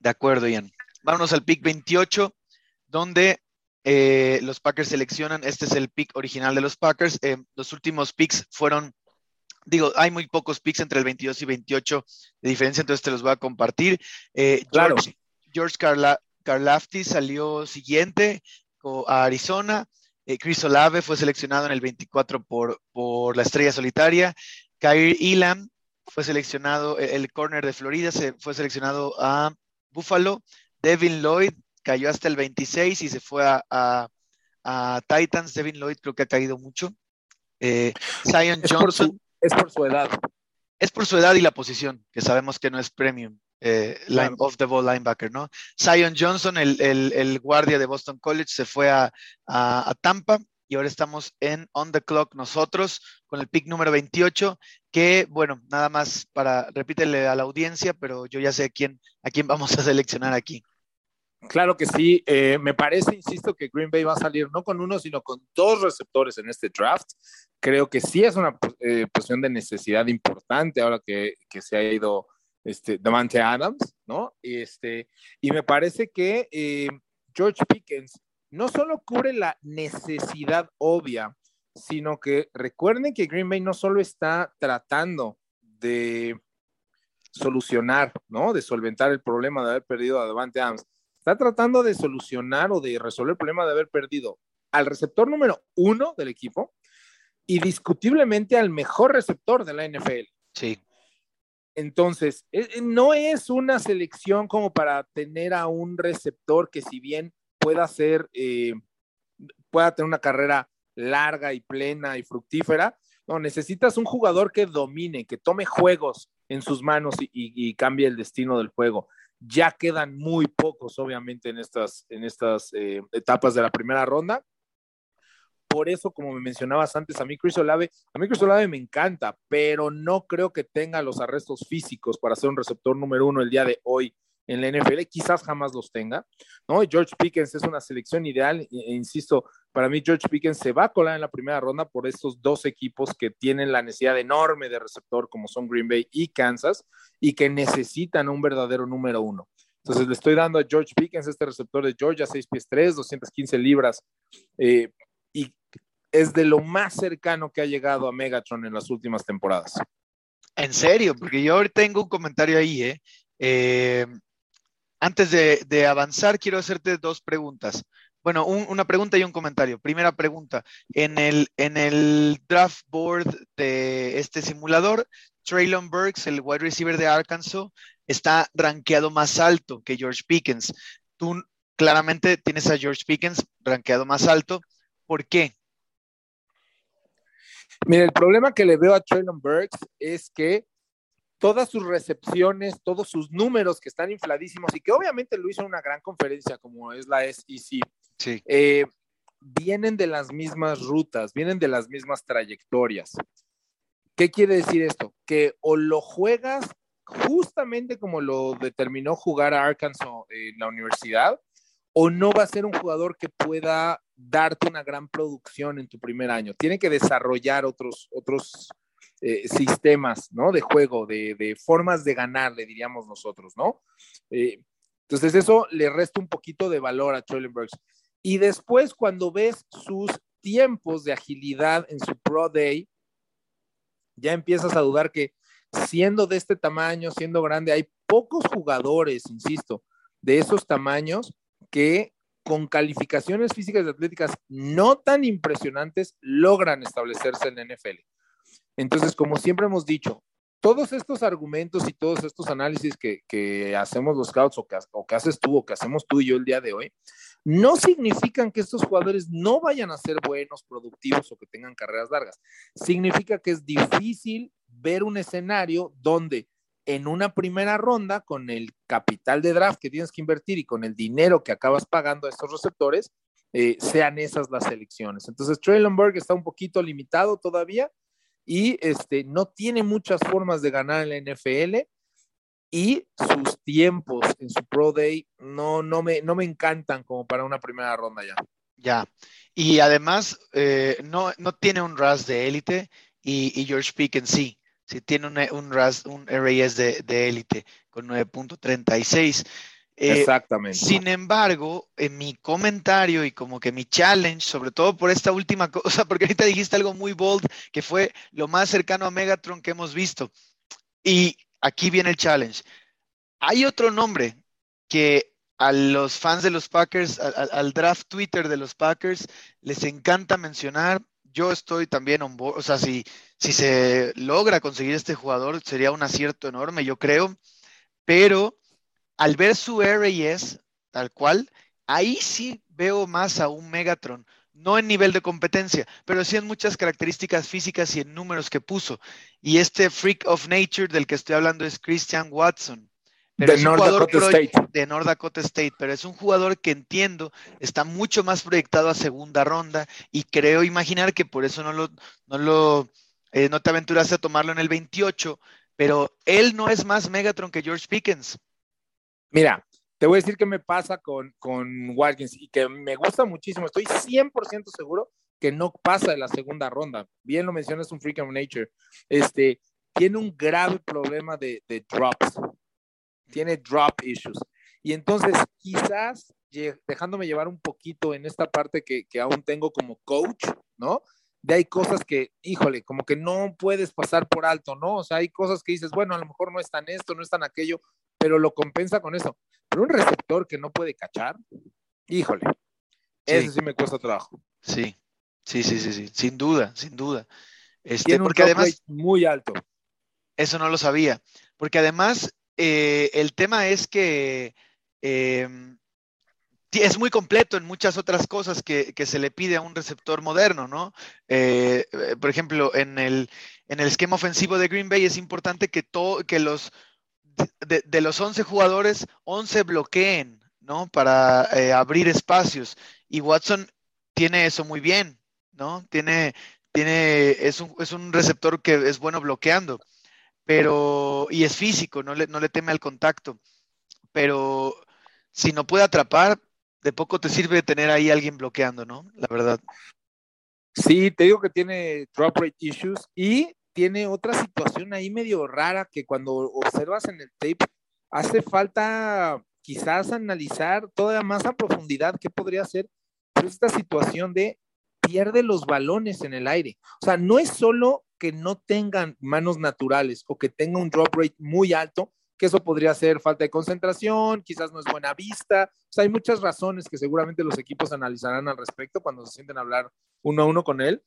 De acuerdo, Ian. Vámonos al pick 28, donde eh, los Packers seleccionan, este es el pick original de los Packers, eh, los últimos picks fueron digo, hay muy pocos picks entre el 22 y 28 de diferencia, entonces te los voy a compartir. Eh, claro. George, George Carla, Karlaftis salió siguiente a Arizona. Eh, Chris Olave fue seleccionado en el 24 por, por la estrella solitaria. Kyrie Elam fue seleccionado, el, el corner de Florida se fue seleccionado a Buffalo. Devin Lloyd cayó hasta el 26 y se fue a, a, a Titans. Devin Lloyd creo que ha caído mucho. Eh, Zion por Johnson. su- es por su edad. es por su edad y la posición, que sabemos que no es premium. Eh, line, Claro. off the ball linebacker, ¿no? Zion Johnson, el, el- el guardia de Boston College, se fue a, a- a Tampa y ahora estamos en on the clock nosotros con el pick número 28, que bueno, nada más para, repítele a la audiencia, pero yo ya sé a quién, a quién vamos a seleccionar aquí. Claro que sí. eh, me parece, insisto, que Green Bay va a salir no con uno, sino con dos receptores en este draft. Creo que sí es una eh, posición de necesidad importante ahora que, que se ha ido este, Davante Adams, ¿no? Y, este, y me parece que eh, George Pickens no solo cubre la necesidad obvia, sino que recuerden que Green Bay no solo está tratando de solucionar, ¿no? De solventar el problema de haber perdido a Davante Adams. Está tratando de solucionar o de resolver el problema de haber perdido al receptor número uno del equipo y discutiblemente al mejor receptor de la NFL. Sí, Entonces, eh, no es una selección como para tener a un receptor que si bien pueda ser, eh, pueda tener una carrera larga y plena y fructífera. No, necesitas un jugador que domine, que tome juegos en sus manos y, cambie el destino del juego. Ya quedan muy pocos, obviamente, en estas, en estas eh, etapas de la primera ronda. Por eso, como me mencionabas antes, a mí Chris Olave, a mí Chris Olave me encanta, pero no creo que tenga los arrestos físicos para ser un receptor número uno el día de hoy en la NFL, quizás jamás los tenga, ¿no? George Pickens es una selección ideal, e, e, insisto, para mí George Pickens se va a colar en la primera ronda por estos dos equipos que tienen la necesidad enorme de receptor como son Green Bay y Kansas y que necesitan un verdadero número uno. Entonces le estoy dando a George Pickens, este receptor de Georgia, 6 pies 3, 215 libras, eh, y es de lo más cercano que ha llegado a Megatron en las últimas temporadas. En serio, porque yo tengo un comentario ahí, ¿eh? eh antes de, avanzar, quiero hacerte dos preguntas. Bueno, una pregunta y un comentario. Primera pregunta. En el, en el draft board de este simulador, Traylon Burks, el wide receiver de Arkansas, está rankeado más alto que George Pickens. Tú claramente tienes a George Pickens rankeado más alto. ¿Por qué? Mira, el problema que le veo a Traylon Burks es que todas sus recepciones, todos sus números que están infladísimos y que obviamente lo hizo en una gran conferencia como es la SEC, sí. Eh, vienen de las mismas rutas, vienen de las mismas trayectorias. ¿Qué quiere decir esto? Que o lo juegas justamente como lo determinó jugar a Arkansas en la universidad, o no va a ser un jugador que pueda darte una gran producción en tu primer año. Tiene que desarrollar otros, otros eh, sistemas, ¿no? De juego, de, formas de ganar, le diríamos nosotros, ¿no? Eh, entonces eso le resta un poquito de valor a Trellenbergs. Y después cuando ves sus tiempos de agilidad en su Pro Day, ya empiezas a dudar que siendo de este tamaño, siendo grande, hay pocos jugadores, insisto, de esos tamaños que con calificaciones físicas y atléticas no tan impresionantes logran establecerse en la NFL. Entonces, como siempre hemos dicho, todos estos argumentos y todos estos análisis que, hacemos los scouts o que, o que, haces tú o que hacemos tú y yo el día de hoy, no significan que estos jugadores no vayan a ser buenos, productivos o que tengan carreras largas. Significa que es difícil ver un escenario donde en una primera ronda, con el capital de draft que tienes que invertir y con el dinero que acabas pagando a estos receptores, eh, sean esas las elecciones. Entonces, Traylon Burke está un poquito limitado todavía y este, no tiene muchas formas de ganar en la NFL y sus tiempos en su Pro Day no, no, me, no me encantan como para una primera ronda ya. Ya, y además eh, no, no tiene un RAS de élite y, George Pickens sí, sí tiene un, un RAS, un RAS de élite con 9.36. Eh, Exactamente. Sin embargo, en mi comentario y como que mi challenge, sobre todo por esta última cosa, porque ahorita dijiste algo muy bold, que fue lo más cercano a Megatron que hemos visto. Y aquí viene el challenge. Hay otro nombre que a los fans de los Packers, al, draft Twitter de los Packers, les encanta mencionar. Yo estoy también on board, o sea, si, si se logra conseguir este jugador, sería un acierto enorme, yo creo. Pero al ver su RAS tal cual, ahí sí veo más a un Megatron, no en nivel de competencia, pero sí en muchas características físicas y en números que puso. Y este freak of nature del que estoy hablando es Christian Watson. de North Dakota State. De North Dakota State, pero es un jugador que entiendo está mucho más proyectado a segunda ronda y creo imaginar que por eso no lo, no lo, eh, no te aventuraste a tomarlo en el 28, pero él no es más Megatron que George Pickens. Mira, te voy a decir qué me pasa con, con Watkins y que me gusta muchísimo. Estoy 100% seguro que no pasa de la segunda ronda. Bien lo mencionas, un freak of nature. Este, tiene un grave problema de, drops. Tiene drop issues. Y entonces, quizás dejándome llevar un poquito en esta parte que, que aún tengo como coach, ¿no? de hay cosas que, híjole, como que no puedes pasar por alto, ¿no? O sea, hay cosas que dices, bueno, a lo mejor no es tan esto, no es tan aquello, pero lo compensa con eso. Pero un receptor que no puede cachar, híjole, eso sí me cuesta trabajo. Sí, sí, sí, sí, sí, sin duda, sin duda. Este, Tiene porque además muy alto. Eso no lo sabía, porque además eh, el tema es que em, es muy completo en muchas otras cosas que, se le pide a un receptor moderno, ¿no? Eh, eh, por ejemplo, en el, en el esquema ofensivo de Green Bay es importante que, que los de, los 11 jugadores, 11 bloqueen, ¿no? Para eh, abrir espacios. Y Watson tiene eso muy bien, ¿no? Tiene, tiene, es un, es un receptor que es bueno bloqueando, pero, y es físico, no le, no le teme al contacto. Pero si no puede atrapar, de poco te sirve tener ahí alguien bloqueando, ¿no? La verdad. Sí, te digo que tiene drop rate issues y tiene otra situación ahí medio rara que cuando observas en el tape hace falta quizás analizar toda más a profundidad qué podría ser esta situación de pierde los balones en el aire. O sea, no es solo que no tengan manos naturales o que tenga un drop rate muy alto, que eso podría ser falta de concentración, quizás no es buena vista. O sea, hay muchas razones que seguramente los equipos analizarán al respecto cuando se sienten a hablar uno a uno con él.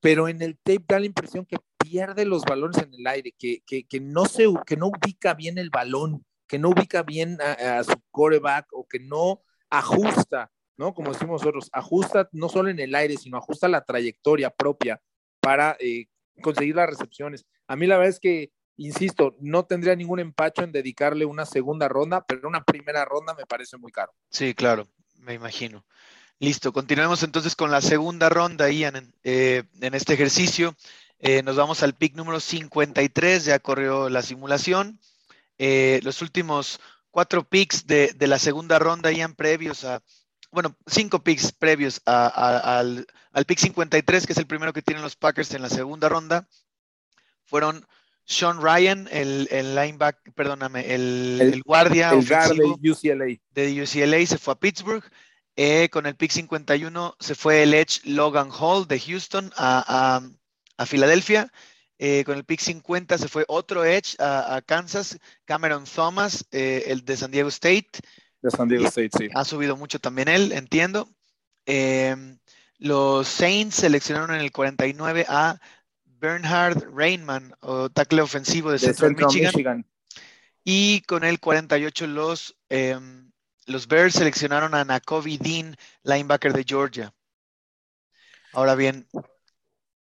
Pero en el tape da la impresión que pierde los balones en el aire, que, que, no, se, que no ubica bien el balón, que no ubica bien a, su coreback o que no ajusta, ¿no? Como decimos nosotros, ajusta no solo en el aire, sino ajusta la trayectoria propia para eh, conseguir las recepciones. A mí la verdad es que insisto, no tendría ningún empacho en dedicarle una segunda ronda, pero una primera ronda me parece muy caro. Sí, claro, me imagino. Listo, continuemos entonces con la segunda ronda, Ian, eh, en este ejercicio. Eh, nos vamos al pick número 53, ya corrió la simulación. Eh, los últimos cuatro picks de, la segunda ronda, Ian, previos a, bueno, cinco picks previos al, al pick 53, que es el primero que tienen los Packers en la segunda ronda, fueron sean Ryan, el, el linebacker, perdóname, el, guardia el de UCLA. De UCLA se fue a Pittsburgh. Eh, con el pick 51 se fue el Edge Logan Hall de Houston a, Filadelfia. Eh, con el pick 50 se fue otro Edge a, Kansas, Cameron Thomas, eh, el de San Diego State. De San Diego State, sí. Ha subido mucho también él, entiendo. los Saints seleccionaron en el 49 a Bernhard Rainman, o tackle ofensivo de, Central, Michigan. Y con el 48 los, em, los Bears seleccionaron a Nakobe Dean, linebacker de Georgia. Ahora bien,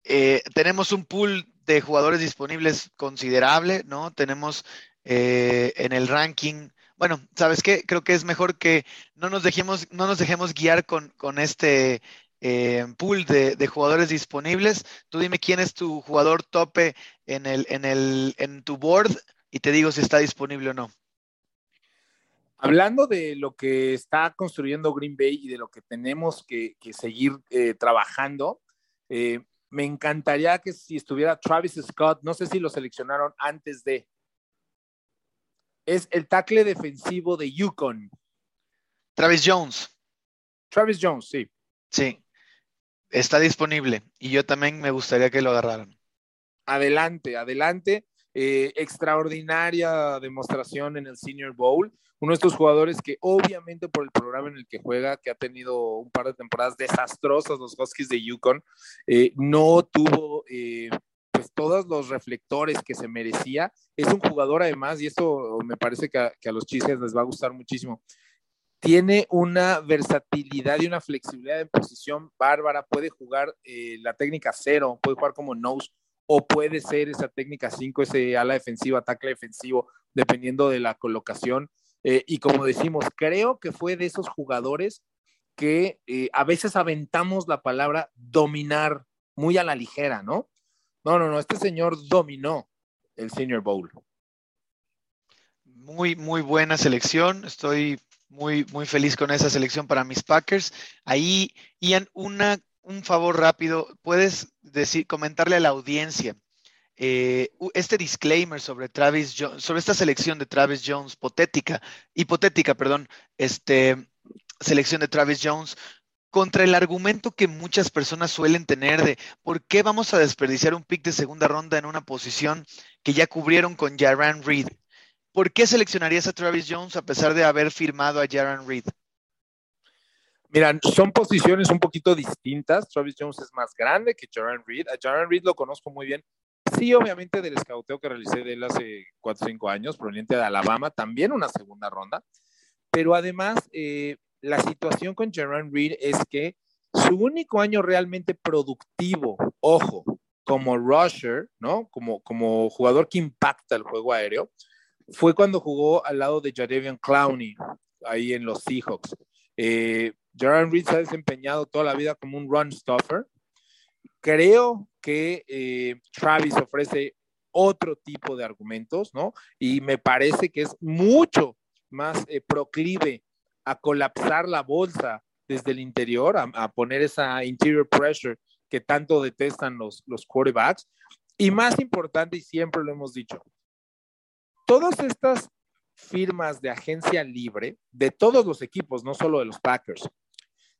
eh, tenemos un pool de jugadores disponibles considerable, ¿no? Tenemos eh, en el ranking, bueno, ¿sabes qué? Creo que es mejor que no nos dejemos, no nos dejemos guiar con, con este eh, pool de, jugadores disponibles. Tú dime quién es tu jugador tope en, el, en, el, en tu board y te digo si está disponible o no. Hablando de lo que está construyendo Green Bay y de lo que tenemos que, seguir eh, trabajando, eh, me encantaría que si estuviera Travis Scott, no sé si lo seleccionaron antes de. Es el tackle defensivo de Yukon. Travis Jones. Travis Jones, sí. Sí está disponible y yo también me gustaría que lo agarraran. Adelante, adelante. Eh, extraordinaria demostración en el Senior Bowl. Uno de estos jugadores que obviamente por el programa en el que juega, que ha tenido un par de temporadas desastrosas los Huskies de Yukon, eh, no tuvo eh, pues todos los reflectores que se merecía. Es un jugador además, y esto me parece que a, los chistes les va a gustar muchísimo, tiene una versatilidad y una flexibilidad en posición bárbara. Puede jugar la técnica cero, puede jugar como nose o puede ser esa técnica 5, ese ala defensiva, ataque defensivo, dependiendo de la colocación. Eh, y como decimos, creo que fue de esos jugadores que eh, a veces aventamos la palabra dominar muy a la ligera, ¿no? No, no, no, este señor dominó el Senior Bowl. Muy, muy buena selección. Estoy muy, muy feliz con esa selección para mis Packers. Ahí, Ian, una, un favor rápido, puedes decir, comentarle a la audiencia eh, este disclaimer sobre Travis sobre esta selección de Travis Jones, hipotética, hipotética, perdón, este, selección de Travis Jones, contra el argumento que muchas personas suelen tener de por qué vamos a desperdiciar un pick de segunda ronda en una posición que ya cubrieron con Jaran Reed. ¿Por qué seleccionarías a Travis Jones a pesar de haber firmado a Jaron Reed? Mira, son posiciones un poquito distintas. Travis Jones es más grande que Jaron Reed. A Jaron Reed lo conozco muy bien. Sí, obviamente del escauteo que realicé de él hace 4 o 5 años, proveniente de Alabama, también una segunda ronda. Pero además, eh, la situación con Jaron Reed es que su único año realmente productivo, ojo, como rusher, ¿no? Como, como jugador que impacta el juego aéreo, fue cuando jugó al lado de Jadevian Clowney, ahí en los Seahawks. Eh, Jaron Reed se ha desempeñado toda la vida como un run stuffer. Creo que eh, Travis ofrece otro tipo de argumentos, ¿no? Y me parece que es mucho más eh, proclive a colapsar la bolsa desde el interior, a, poner esa interior pressure que tanto detestan los, los quarterbacks. Y más importante, y siempre lo hemos dicho, todas estas firmas de agencia libre de todos los equipos, no solo de los Packers,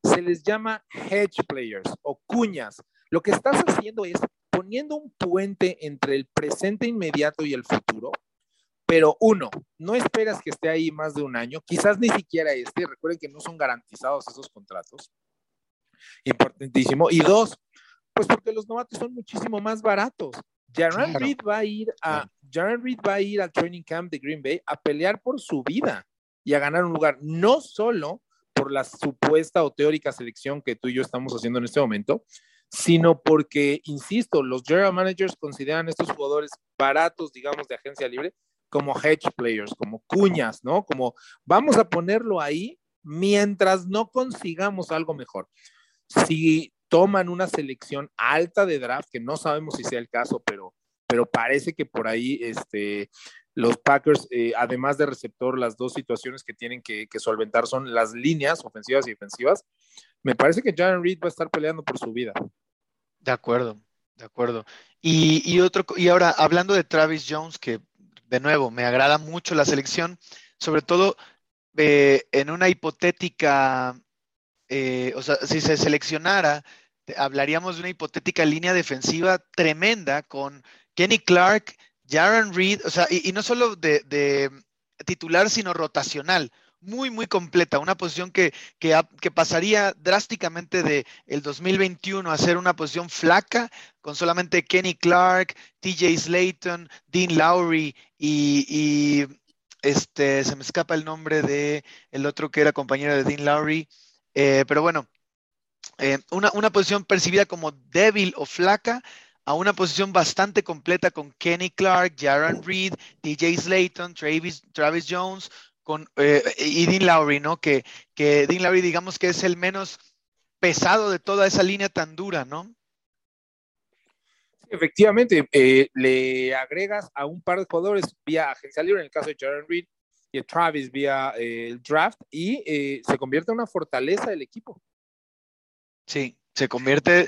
se les llama hedge players o cuñas. Lo que estás haciendo es poniendo un puente entre el presente inmediato y el futuro, pero uno, no esperas que esté ahí más de un año, quizás ni siquiera este, recuerden que no son garantizados esos contratos, importantísimo, y dos, pues porque los novatos son muchísimo más baratos. Jaron Reed va a ir a Jaron Reed va a ir al training camp de Green Bay a pelear por su vida y a ganar un lugar, no solo por la supuesta o teórica selección que tú y yo estamos haciendo en este momento, sino porque, insisto, los general managers consideran estos jugadores baratos, digamos, de agencia libre, como hedge players, como cuñas, ¿no? Como vamos a ponerlo ahí mientras no consigamos algo mejor. Si toman una selección alta de draft, que no sabemos si sea el caso, pero, pero parece que por ahí este, los Packers, eh, además de receptor, las dos situaciones que tienen que, solventar son las líneas ofensivas y defensivas. Me parece que John Reed va a estar peleando por su vida. De acuerdo, de acuerdo. Y, y, otro, y ahora, hablando de Travis Jones, que de nuevo me agrada mucho la selección, sobre todo eh, en una hipotética, eh, o sea, si se seleccionara, hablaríamos de una hipotética línea defensiva tremenda con Kenny Clark, Jaron Reed, o sea, y, no solo de, titular, sino rotacional muy, muy completa, una posición que, que, pasaría drásticamente de el 2021 a ser una posición flaca, con solamente Kenny Clark, TJ Slayton, Dean Lowry y, este, se me escapa el nombre de el otro que era compañero de Dean Lowry, eh, pero bueno, eh, una, una posición percibida como débil o flaca, a una posición bastante completa con Kenny Clark, Jaron Reed, TJ Slayton, Travis, Travis Jones, con, eh, y Dean Lowry, ¿no? Que, que Dean Lowry, digamos que es el menos pesado de toda esa línea tan dura, ¿no? efectivamente, eh, le agregas a un par de jugadores vía agencia libre, en el caso de Jaron Reed y Travis vía eh, el draft, y se convierte en una fortaleza del equipo. Sí, se convierte,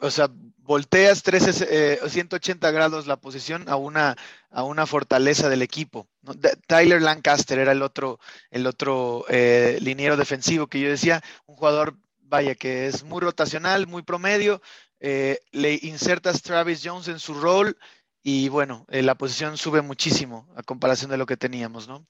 o sea, volteas 13, 180 grados la posición a una, a una fortaleza del equipo. Tyler Lancaster era el otro, el otro eh, liniero defensivo que yo decía, un jugador, vaya, que es muy rotacional, muy promedio, eh, le insertas Travis Jones en su rol y bueno, eh, la posición sube muchísimo a comparación de lo que teníamos, ¿no?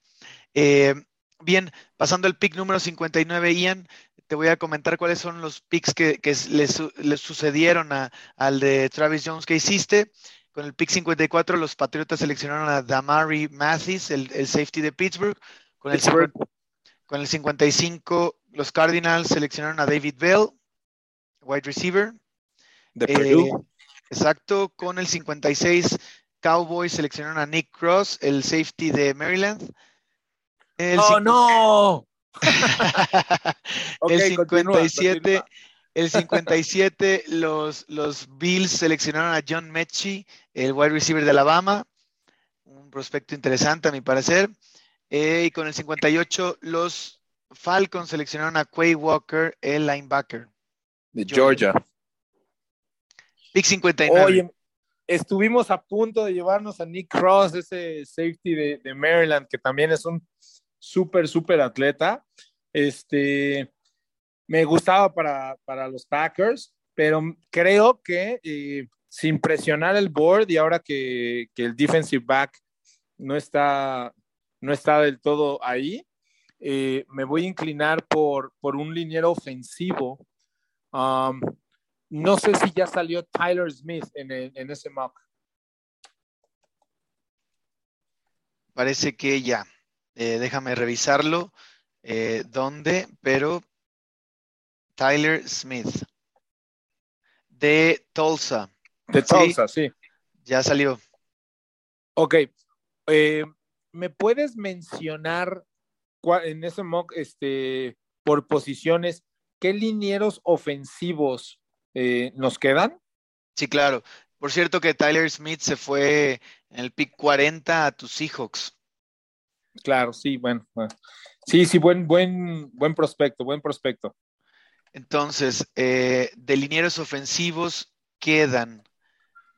bien, pasando al pick número 59, Ian, te voy a comentar cuáles son los picks que, le, sucedieron al de Travis Jones que hiciste. Con el pick 54, los Patriotas seleccionaron a Damari Mathis, el, safety de Pittsburgh. Con el, con el 55, los Cardinals seleccionaron a David Bell, wide receiver. De Purdue. Eh, exacto. Con el 56, Cowboys seleccionaron a Nick Cross, el safety de Maryland. ¡Oh, no! el 57, el 57 los, los Bills seleccionaron a John Mechie, el wide receiver de Alabama, un prospecto interesante a mi parecer. Eh, y con el 58 los Falcons seleccionaron a Quay Walker, el linebacker. De Georgia. Pick 59. Oye, estuvimos a punto de llevarnos a Nick Cross, ese safety de, de Maryland, que también es un súper, súper atleta. Este, me gustaba para, para los Packers, pero creo que eh, sin presionar el board y ahora que, que, el defensive back no está, no está del todo ahí, eh, me voy a inclinar por, por un liniero ofensivo. Um, no sé si ya salió Tyler Smith en, en ese mock. Parece que ya. Eh, déjame revisarlo. eh, dónde, pero Tyler Smith de Tulsa. De Tulsa, sí. Ya salió. Ok. Eh, ¿Me puedes mencionar en ese mock, este, por posiciones, qué linieros ofensivos eh, nos quedan? Sí, claro. Por cierto que Tyler Smith se fue en el pick 40 a tus Seahawks. Claro, sí, bueno, Sí, sí, buen, buen, buen prospecto, buen prospecto. Entonces, eh, de linieros ofensivos quedan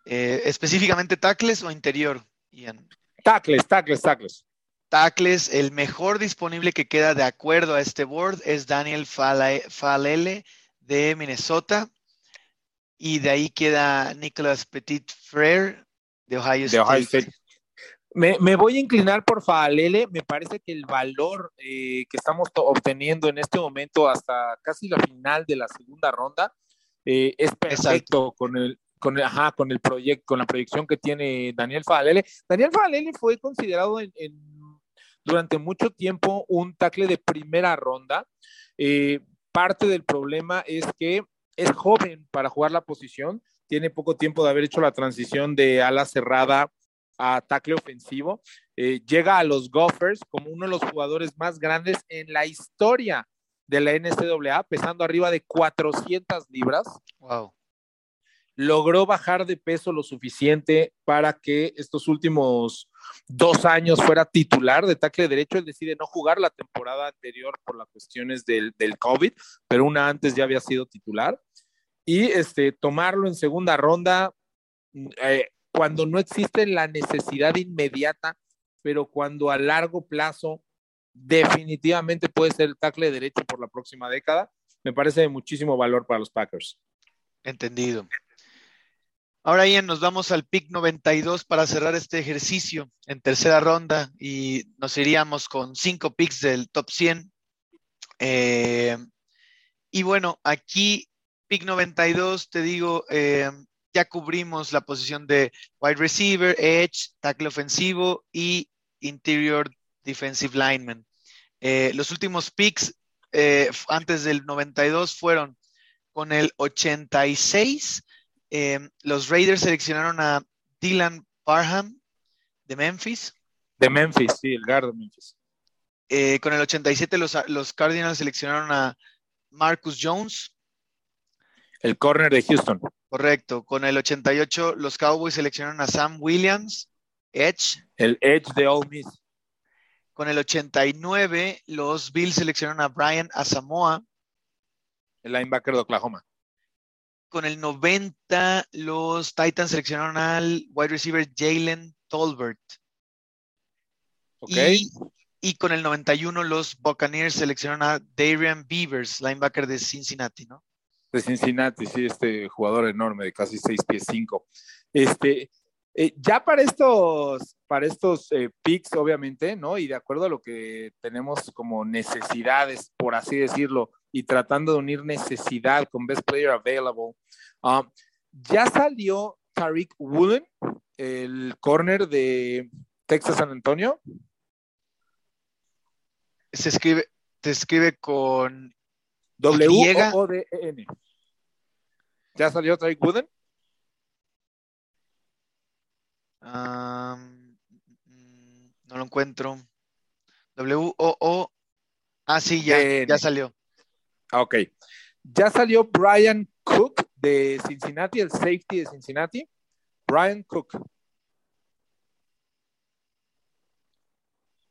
eh, específicamente tackles o interior, Ian. Tackles, tackles, tackles. Tackles, el mejor disponible que queda de acuerdo a este board es Daniel Falele de Minnesota. Y de ahí queda Nicholas Petit Frere de Ohio State. Me, voy a inclinar por Falele. Me parece que el valor eh, que estamos obteniendo en este momento hasta casi la final de la segunda ronda eh, es perfecto con el, con ajá, con el proyecto, con la proyección que tiene Daniel Falele. Daniel Falele fue considerado en, durante mucho tiempo un tackle de primera ronda. Eh, parte del problema es que es joven para jugar la posición, tiene poco tiempo de haber hecho la transición de ala cerrada a tackle ofensivo. Eh, llega a los Gophers como uno de los jugadores más grandes en la historia de la NCAA, pesando arriba de 400 libras. Wow. Logró bajar de peso lo suficiente para que estos últimos dos años fuera titular de tackle derecho. Él decide no jugar la temporada anterior por las cuestiones del, del COVID, pero una antes ya había sido titular. Y este, tomarlo en segunda ronda, eh, cuando no existe la necesidad inmediata, pero cuando a largo plazo definitivamente puede ser el tackle derecho por la próxima década, me parece de muchísimo valor para los Packers. Entendido. Ahora, Ian, nos vamos al pick 92 para cerrar este ejercicio en tercera ronda y nos iríamos con cinco picks del top 100. Eh, y bueno, aquí, pick 92, te digo, eh, ya cubrimos la posición de wide receiver, edge, tackle ofensivo y interior defensive lineman. Eh, los últimos picks antes del 92 fueron con el 86 Em, los Raiders seleccionaron a Dylan Parham de Memphis. De Memphis, sí, el guard de Memphis. Eh, con el 87 los, los, Cardinals seleccionaron a Marcus Jones. El corner de Houston. Correcto. Con el 88 los Cowboys seleccionaron a Sam Williams, Edge. El Edge de Ole Miss. Con el 89 los Bills seleccionaron a Brian Asamoah. El linebacker de Oklahoma con el 90 los Titans seleccionaron al wide receiver Jalen Tolbert. Y, con el 91 los Buccaneers seleccionaron a Darian Beavers, linebacker de Cincinnati, ¿no? De Cincinnati, sí, este jugador enorme de casi 6 pies 5. Este, eh, ya para estos, para estos eh, picks, obviamente, ¿no? Y de acuerdo a lo que tenemos como necesidades, por así decirlo, y tratando de unir necesidad con Best Player Available. Um, ya salió Tariq Woolen, el corner de Texas San Antonio. Se escribe, se escribe con W O D E N. ¿Ya salió Tariq Woolen? Um, no lo encuentro. W O O. Ah, sí, ya, ya salió. Ah, ok. Ya salió Brian Cook de Cincinnati, el safety de Cincinnati. Brian Cook.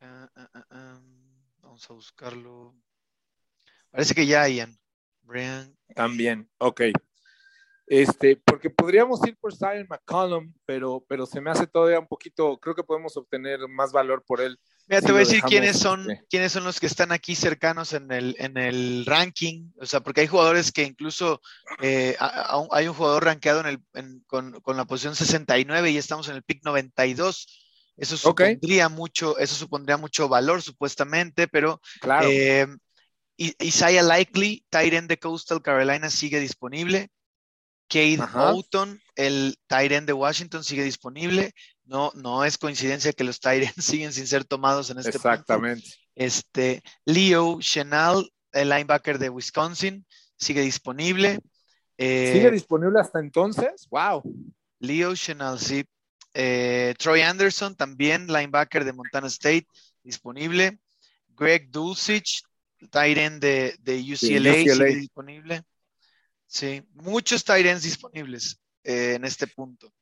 Ah, ah, vamos a buscarlo. Parece que ya, Ian. Brian. También, ok. Este, porque podríamos ir por Zion McCollum, pero, pero se me hace todavía un poquito, creo que podemos obtener más valor por él. Mira, te voy a decir quiénes son, quiénes son los que están aquí cercanos en el, en el ranking, o sea, porque hay jugadores que incluso eh, hay un jugador rankeado en el, con, la posición 69 y estamos en el pick 92. Eso supondría mucho, eso supondría mucho valor supuestamente, pero claro. Eh, Isaiah Likely, Tyrant de Coastal Carolina, sigue disponible. Cade Houghton, el Tyrant de Washington, sigue disponible. No, no es coincidencia que los Tyrants siguen sin ser tomados en este Exactamente. Este, Leo Chenal, el linebacker de Wisconsin, sigue disponible. Eh, ¿Sigue disponible hasta entonces? ¡Wow! Leo Chenal, sí. Eh, Troy Anderson, también linebacker de Montana State, disponible. Greg Dulcich, tight end de, UCLA, Sigue disponible. Sí, muchos tight ends disponibles eh, en este punto.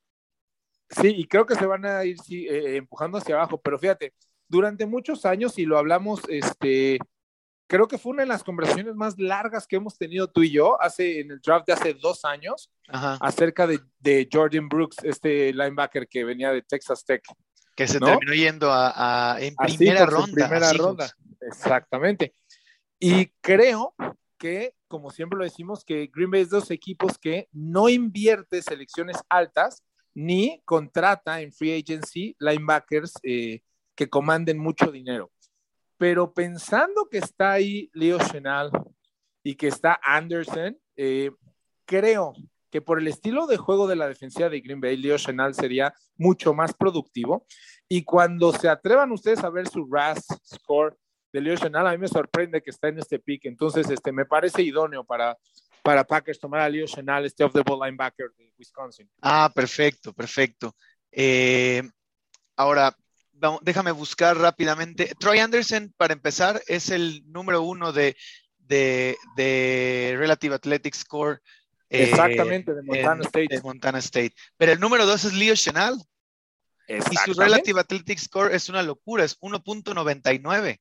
Sí, y creo que se van a ir empujando hacia abajo, pero fíjate, durante muchos años, y lo hablamos, este, creo que fue una de las conversaciones más largas que hemos tenido tú y yo hace, en el draft de hace dos años, acerca de, Jordan Brooks, este linebacker que venía de Texas Tech. Que se terminó yendo a, en primera ronda. primera ronda, exactamente. Y creo que, como siempre lo decimos, que Green Bay es dos equipos que no invierte selecciones altas ni contrata en free agency linebackers eh, que comanden mucho dinero. Pero pensando que está ahí Leo Chenal y que está Anderson, eh, creo que por el estilo de juego de la defensiva de Green Bay, Leo Chenal sería mucho más productivo. Y cuando se atrevan ustedes a ver su RAS score de Leo Chenal, a mí me sorprende que está en este pick. Entonces, este, me parece idóneo para, para Packers tomar a Leo Chenal, este off the ball linebacker de Wisconsin. Ah, perfecto, perfecto. Eh, ahora, déjame buscar rápidamente. Troy Anderson, para empezar, es el número uno de, de, Relative Athletic Score. Eh, Exactamente, de Montana State. De Montana State. Pero el número dos es Leo Chenal. Y su Relative Athletic Score es una locura, es 1.99.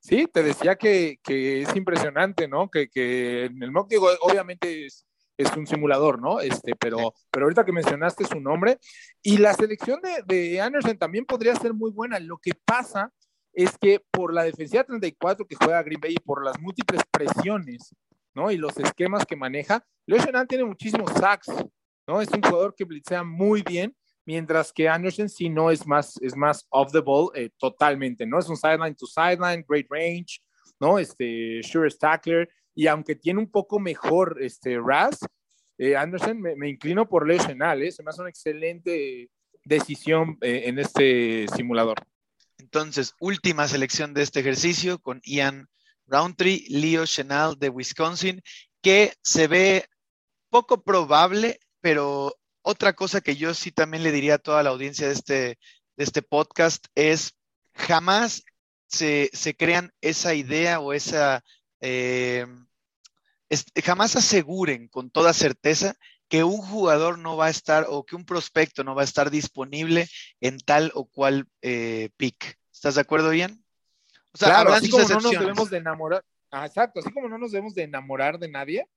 Sí, te decía que, es impresionante, ¿no? Que, que en el mock, digo, obviamente es, es un simulador, ¿no? Este, pero, pero ahorita que mencionaste su nombre, y la selección de, de, Anderson también podría ser muy buena. Lo que pasa es que por la defensiva 34 que juega Green Bay y por las múltiples presiones, ¿no? Y los esquemas que maneja, Leo Chenan tiene muchísimos sacks, ¿no? Es un jugador que blitzea muy bien, mientras que Anderson sí no es más, es más off the ball eh, totalmente, ¿no? Es un sideline to sideline, great range, ¿no? Este, sure tackler, y aunque tiene un poco mejor este RAS, eh, Anderson, me, inclino por Leo ¿eh? se me hace una excelente decisión eh, en este simulador. Entonces, última selección de este ejercicio con Ian Roundtree, Leo Chenal de Wisconsin, que se ve poco probable, pero otra cosa que yo sí también le diría a toda la audiencia de este, de este podcast es jamás se, se crean esa idea o esa eh, jamás aseguren con toda certeza que un jugador no va a estar o que un prospecto no va a estar disponible en tal o cual eh, pick. ¿Estás de acuerdo, Ian? O sea, claro, así como no nos debemos de enamorar, ah, exacto, así como no nos debemos de enamorar de nadie,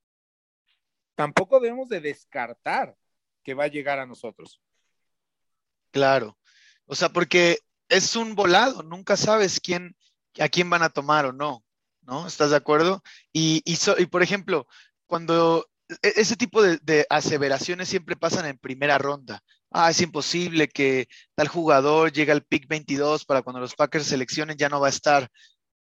tampoco debemos de descartar que va a llegar a nosotros. Claro, o sea, porque es un volado, nunca sabes quién, a quién van a tomar o no. ¿no? ¿Estás de acuerdo? Y, y, por ejemplo, cuando e, ese tipo de, aseveraciones siempre pasan en primera ronda. Ah, es imposible que tal jugador llegue al pick 22 para cuando los Packers seleccionen ya no va a estar.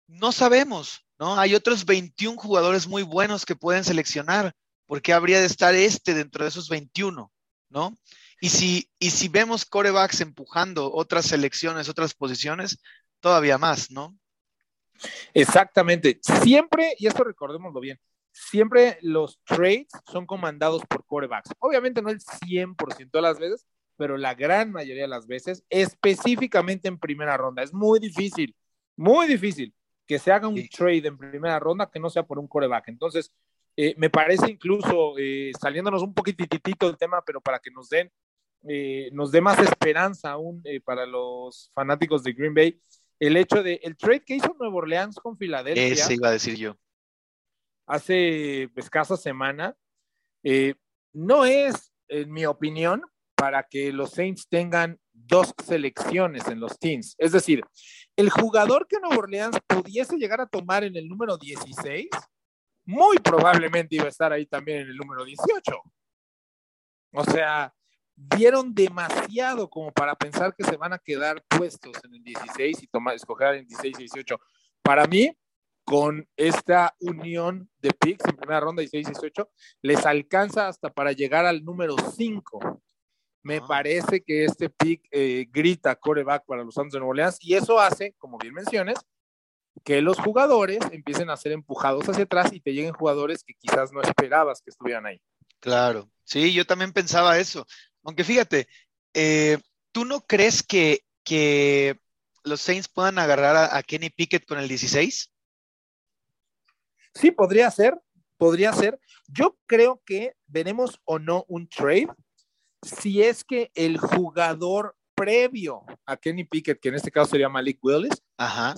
No sabemos, ¿no? Hay otros 21 jugadores muy buenos que pueden seleccionar. ¿Por qué habría de estar este dentro de esos 21, ¿no? Y si, y si vemos corebacks empujando otras selecciones, otras posiciones, todavía más, ¿no? Exactamente. Siempre, y esto recordémoslo bien, siempre los trades son comandados por corebacks. Obviamente no el 100% de las veces, pero la gran mayoría de las veces, específicamente en primera ronda. Es muy difícil, muy difícil que se haga un trade en primera ronda que no sea por un coreback. Entonces, eh, me parece incluso, eh, saliéndonos un poquitito del tema, pero para que nos den, eh, nos dé más esperanza aún para los fanáticos de Green Bay, el hecho de el trade que hizo Nuevo Orleans con Filadelfia. Ese iba a decir yo. Hace escasa semana. Eh, no es, en mi opinión, para que los Saints tengan dos selecciones en los teams. Es decir, el jugador que Nuevo Orleans pudiese llegar a tomar en el número 16, muy probablemente iba a estar ahí también en el número 18. O sea, dieron demasiado como para pensar que se van a quedar puestos en el 16 y tomar, escoger el 16 y 18. Para mí, con esta unión de picks en primera ronda 16 y 18, les alcanza hasta para llegar al número 5. Me parece que este pick eh, grita coreback para los Santos de Nueva Orleans y eso hace, como bien mencionas, que los jugadores empiecen a ser empujados hacia atrás y te lleguen jugadores que quizás no esperabas que estuvieran ahí. Claro, sí, yo también pensaba eso. Aunque fíjate, eh, ¿tú no crees que, que, los Saints puedan agarrar a, a, Kenny Pickett con el 16? Sí, podría ser, podría ser. Yo creo que veremos o no un trade si es que el jugador previo a Kenny Pickett, que en este caso sería Malik Willis,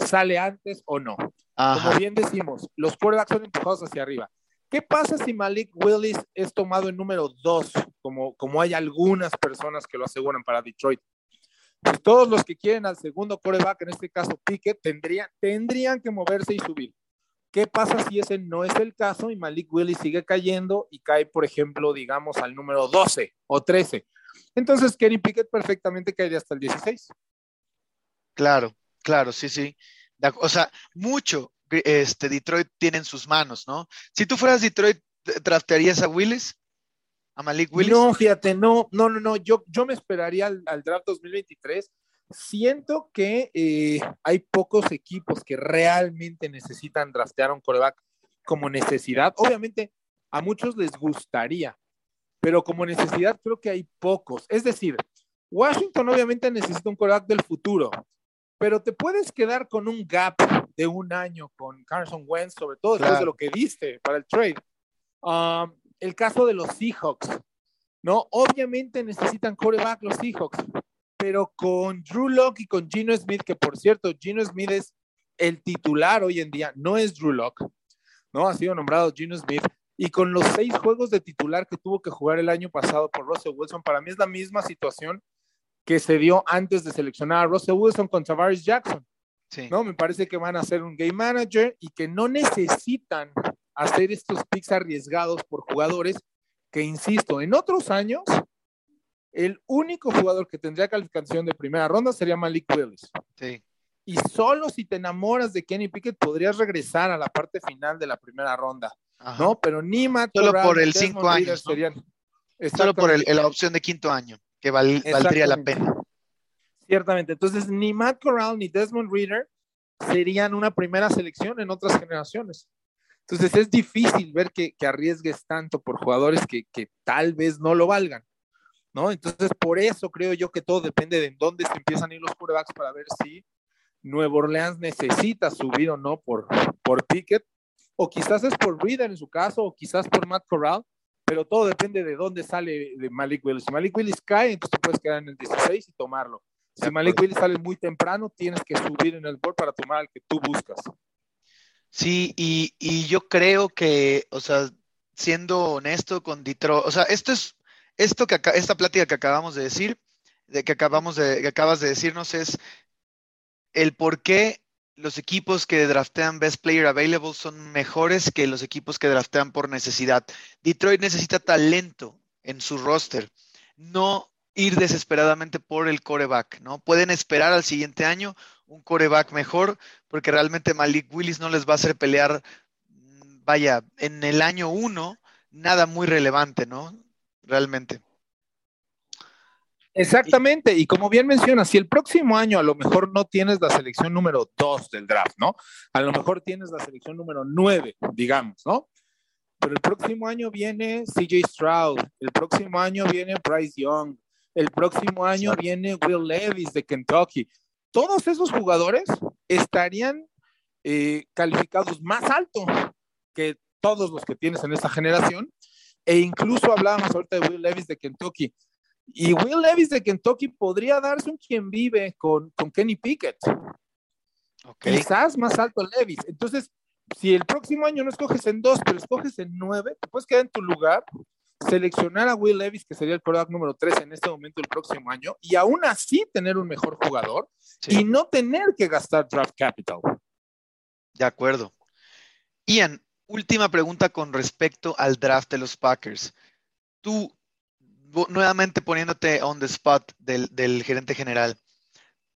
sale antes o no. Como bien decimos, los quarterbacks son empujados hacia arriba. ¿Qué pasa si Malik Willis es tomado en número dos, como, como hay algunas personas que lo aseguran para Detroit? Pues todos los que quieren al segundo quarterback, en este caso Pickett, tendrían, tendrían que moverse y subir. ¿Qué pasa si ese no es el caso y Malik Willis sigue cayendo y cae, por ejemplo, digamos, al número 12 o 13? Entonces, Kenny Pickett perfectamente caería hasta el 16. Claro, claro, sí, sí. O sea, mucho este, Detroit tiene en sus manos, ¿no? Si tú fueras Detroit, ¿draftearías a Willis? ¿A Malik Willis? No, fíjate, no, no, no, no. Yo, yo me esperaría al, draft 2023. Siento que eh, hay pocos equipos que realmente necesitan draftear a un coreback como necesidad. Obviamente, a muchos les gustaría, pero como necesidad creo que hay pocos. Es decir, Washington obviamente necesita un coreback del futuro, pero te puedes quedar con un gap de un año con Carson Wentz, sobre todo después de lo que diste para el trade. Um, el caso de los Seahawks, ¿no? Obviamente necesitan coreback los Seahawks, pero con Drew Locke y con Gino Smith, que por cierto, Gino Smith es el titular hoy en día, no es Drew Locke, ¿no? Ha sido nombrado Gino Smith y con los seis juegos de titular que tuvo que jugar el año pasado por Russell Wilson, para mí es la misma situación que se dio antes de seleccionar a Russell Wilson contra Tavares Jackson. ¿no? Me parece que van a ser un game manager y que no necesitan hacer estos picks arriesgados por jugadores que, insisto, en otros años, el único jugador que tendría calificación de primera ronda sería Malik Willis. Sí. Y solo si te enamoras de Kenny Pickett podrías regresar a la parte final de la primera ronda. ¿No? Pero ni Matt Solo por el cinco años. Solo por la opción de quinto año, que valdría la pena. Ciertamente. Entonces, ni Matt Corral ni Desmond Reader serían una primera selección en otras generaciones. Entonces, es difícil ver que, arriesgues tanto por jugadores que, tal vez no lo valgan. ¿no? Entonces, por eso creo yo que todo depende de dónde se empiezan a ir los quarterbacks para ver si Nuevo Orleans necesita subir o no por, por Pickett o quizás es por Reader en su caso, o quizás por Matt Corral, pero todo depende de dónde sale de Malik Willis. Si Malik Willis cae, entonces puedes quedar en el 16 y tomarlo. Si Malik Willis sale muy temprano, tienes que subir en el board para tomar al que tú buscas. Sí, y, yo creo que, o sea, siendo honesto con Detroit, o sea, esto es, esto que esta plática que acabamos de decir, de que acabamos de, que acabas de decirnos es el por qué los equipos que draftean Best Player Available son mejores que los equipos que draftean por necesidad. Detroit necesita talento en su roster, no ir desesperadamente por el coreback, ¿no? Pueden esperar al siguiente año un coreback mejor, porque realmente Malik Willis no les va a hacer pelear, vaya, en el año uno, nada muy relevante, ¿no? Realmente. Exactamente, y como bien mencionas, si el próximo año a lo mejor no tienes la selección número 2 del draft, ¿no? A lo mejor tienes la selección número 9, digamos, ¿no? Pero el próximo año viene CJ Stroud, el próximo año viene Bryce Young, el próximo año viene Will Levis de Kentucky. Todos esos jugadores estarían eh, calificados más alto que todos los que tienes en esta generación. E incluso hablábamos ahorita de Will Levis de Kentucky. Y Will Levis de Kentucky podría darse un quien vive con, con Kenny Pickett. Quizás más alto Levis. Entonces, si el próximo año no escoges en dos, pero escoges en nueve, te puedes quedar en tu lugar, seleccionar a Will Levis, que sería el quarterback número tres en este momento el próximo año, y aún así tener un mejor jugador y no tener que gastar draft capital. De acuerdo. Ian, última pregunta con respecto al draft de los Packers. ¿Tú nuevamente poniéndote on the spot del, gerente general,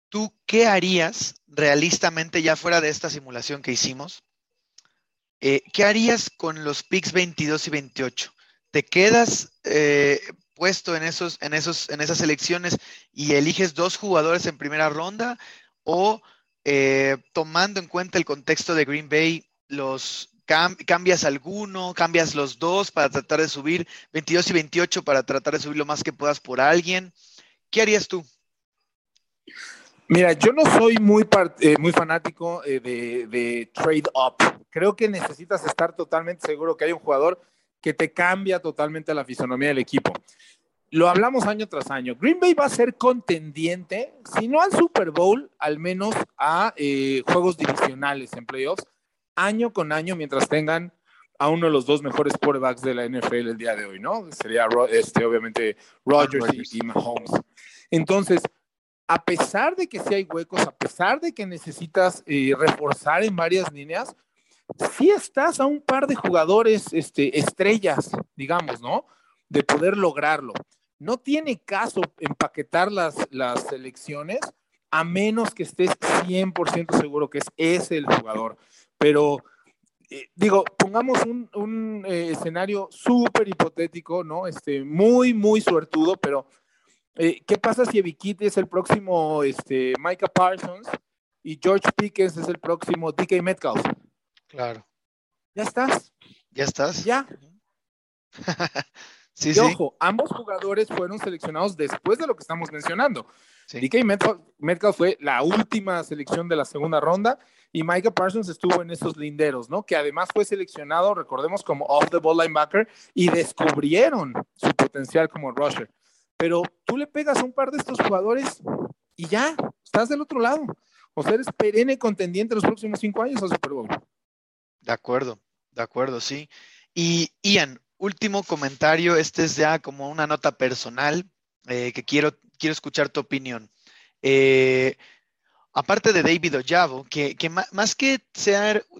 ¿tú qué harías realistamente ya fuera de esta simulación que hicimos? Eh, ¿Qué harías con los picks 22 y 28? ¿Te quedas, eh, puesto en, esos, en, esos, en esas elecciones y eliges dos jugadores en primera ronda o eh, tomando en cuenta el contexto de Green Bay, los cambias alguno, cambias los dos para tratar de subir 22 y 28 para tratar de subir lo más que puedas por alguien. ¿Qué harías tú? Mira, yo no soy muy, eh, muy fanático eh, de, de, trade up. Creo que necesitas estar totalmente seguro que hay un jugador que te cambia totalmente la fisonomía del equipo. Lo hablamos año tras año. Green Bay va a ser contendiente, si no al Super Bowl, al menos a eh, juegos divisionales en playoffs, año con año, mientras tengan a uno de los dos mejores quarterbacks de la NFL el día de hoy, ¿no? Sería este, obviamente Rodgers, y Mahomes. Entonces, a pesar de que sí hay huecos, a pesar de que necesitas eh, reforzar en varias líneas, sí estás a un par de jugadores este, estrellas, digamos, ¿no? De poder lograrlo. No tiene caso empaquetar las, las selecciones a menos que estés 100% seguro que es ese el jugador. Pero eh, digo, pongamos un, eh, escenario súper hipotético, ¿no? Este, muy, muy suertudo, pero eh, ¿Qué pasa si Evikit es el próximo este, Micah Parsons y George Pickens es el próximo DK Metcalf? Claro. Ya estás. Ya estás. Ya. sí, y ojo, ambos jugadores fueron seleccionados después de lo que estamos mencionando. DK Metcalf, fue la última selección de la segunda ronda y Micah Parsons estuvo en esos linderos, ¿no? Que además fue seleccionado, recordemos, como off the ball linebacker y descubrieron su potencial como rusher pero tú le pegas a un par de estos jugadores y ya, estás del otro lado. O sea, eres perenne contendiente los próximos cinco años al Super Bowl. De acuerdo, de acuerdo, sí. Y Ian, último comentario, este es ya como una nota personal eh, que quiero, quiero escuchar tu opinión. Eh, aparte de David Ojavo, que, más que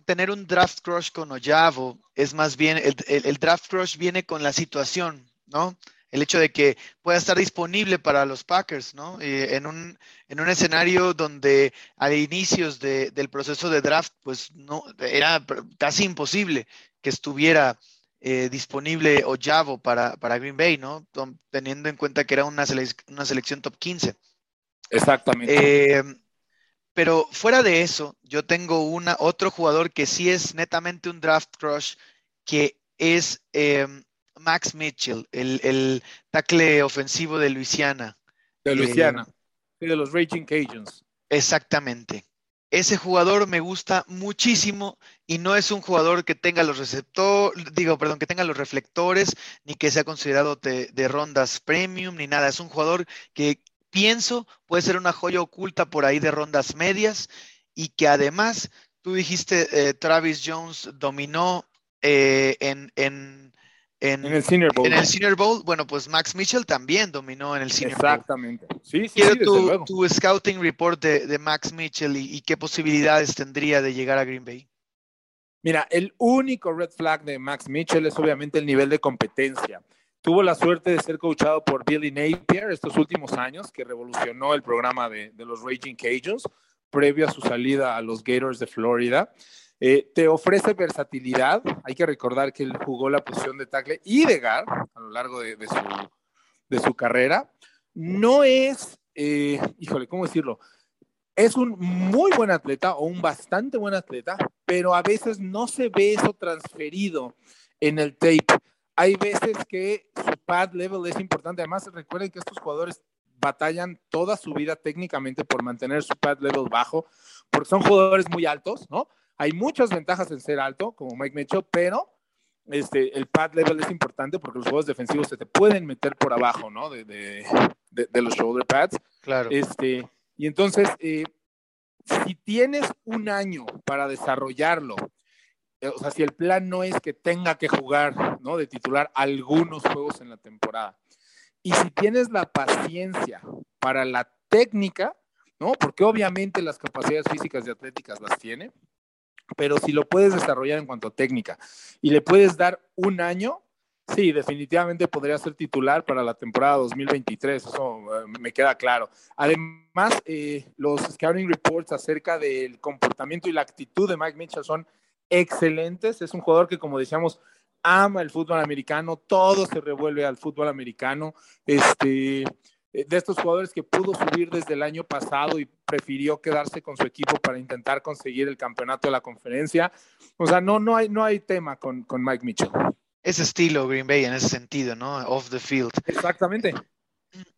tener un draft crush con Ojavo, es más bien el draft crush viene con la situación, ¿no? el hecho de que pueda estar disponible para los Packers, ¿no? En, un, en un escenario donde a inicios del proceso de draft, pues no, era casi imposible que estuviera eh, disponible Ojavo para, para Green Bay, ¿no? Teniendo en cuenta que era una, una selección top 15. Exactamente. Eh, pero fuera de eso, yo tengo una, otro jugador que sí es netamente un draft crush, que es Max Mitchell, el, el tackle ofensivo de Luisiana. De Luisiana, y de los Raging Cajuns. Exactamente. Ese jugador me gusta muchísimo y no es un jugador que tenga los receptores, digo, perdón, que tenga los reflectores, ni que sea considerado de, rondas premium, ni nada. Es un jugador que pienso puede ser una joya oculta por ahí de rondas medias y que además, tú dijiste, eh, Travis Jones dominó eh, en, en en, el Senior Bowl. En el Senior Bowl, bueno, pues Max Mitchell también dominó en el Senior Bowl. Exactamente. Sí, sí, Quiero tu, scouting report de, Max Mitchell y, qué posibilidades tendría de llegar a Green Bay. Mira, el único red flag de Max Mitchell es obviamente el nivel de competencia. Tuvo la suerte de ser coachado por Billy Napier estos últimos años, que revolucionó el programa de, de los Raging Cajuns previo a su salida a los Gators de Florida. Eh, te ofrece versatilidad. Hay que recordar que él jugó la posición de tackle y de guard a lo largo de, su, carrera. No es, eh, híjole, ¿cómo decirlo? Es un muy buen atleta o un bastante buen atleta, pero a veces no se ve eso transferido en el tape. Hay veces que su pad level es importante. Además, recuerden que estos jugadores batallan toda su vida técnicamente por mantener su pad level bajo, porque son jugadores muy altos, ¿no? Hay muchas ventajas en ser alto, como Mike Mitchell, pero este, el pad level es importante porque los juegos defensivos se te pueden meter por abajo, ¿no? De, de, los shoulder pads. Claro. Este, y entonces, eh, si tienes un año para desarrollarlo, eh, o sea, si el plan no es que tenga que jugar, ¿no? De titular algunos juegos en la temporada. Y si tienes la paciencia para la técnica, ¿no? Porque obviamente las capacidades físicas y atléticas las tiene, pero si lo puedes desarrollar en cuanto a técnica y le puedes dar un año, sí, definitivamente podría ser titular para la temporada 2023, eso eh, me queda claro. Además, eh, los scouting reports acerca del comportamiento y la actitud de Mike Mitchell son excelentes, es un jugador que, como decíamos, ama el fútbol americano, todo se revuelve al fútbol americano. Este, de estos jugadores que pudo subir desde el año pasado y prefirió quedarse con su equipo para intentar conseguir el campeonato de la conferencia. O sea, no, no, hay, no hay tema con, con Mike Mitchell. Ese estilo Green Bay en ese sentido, ¿no? Off the field. Exactamente.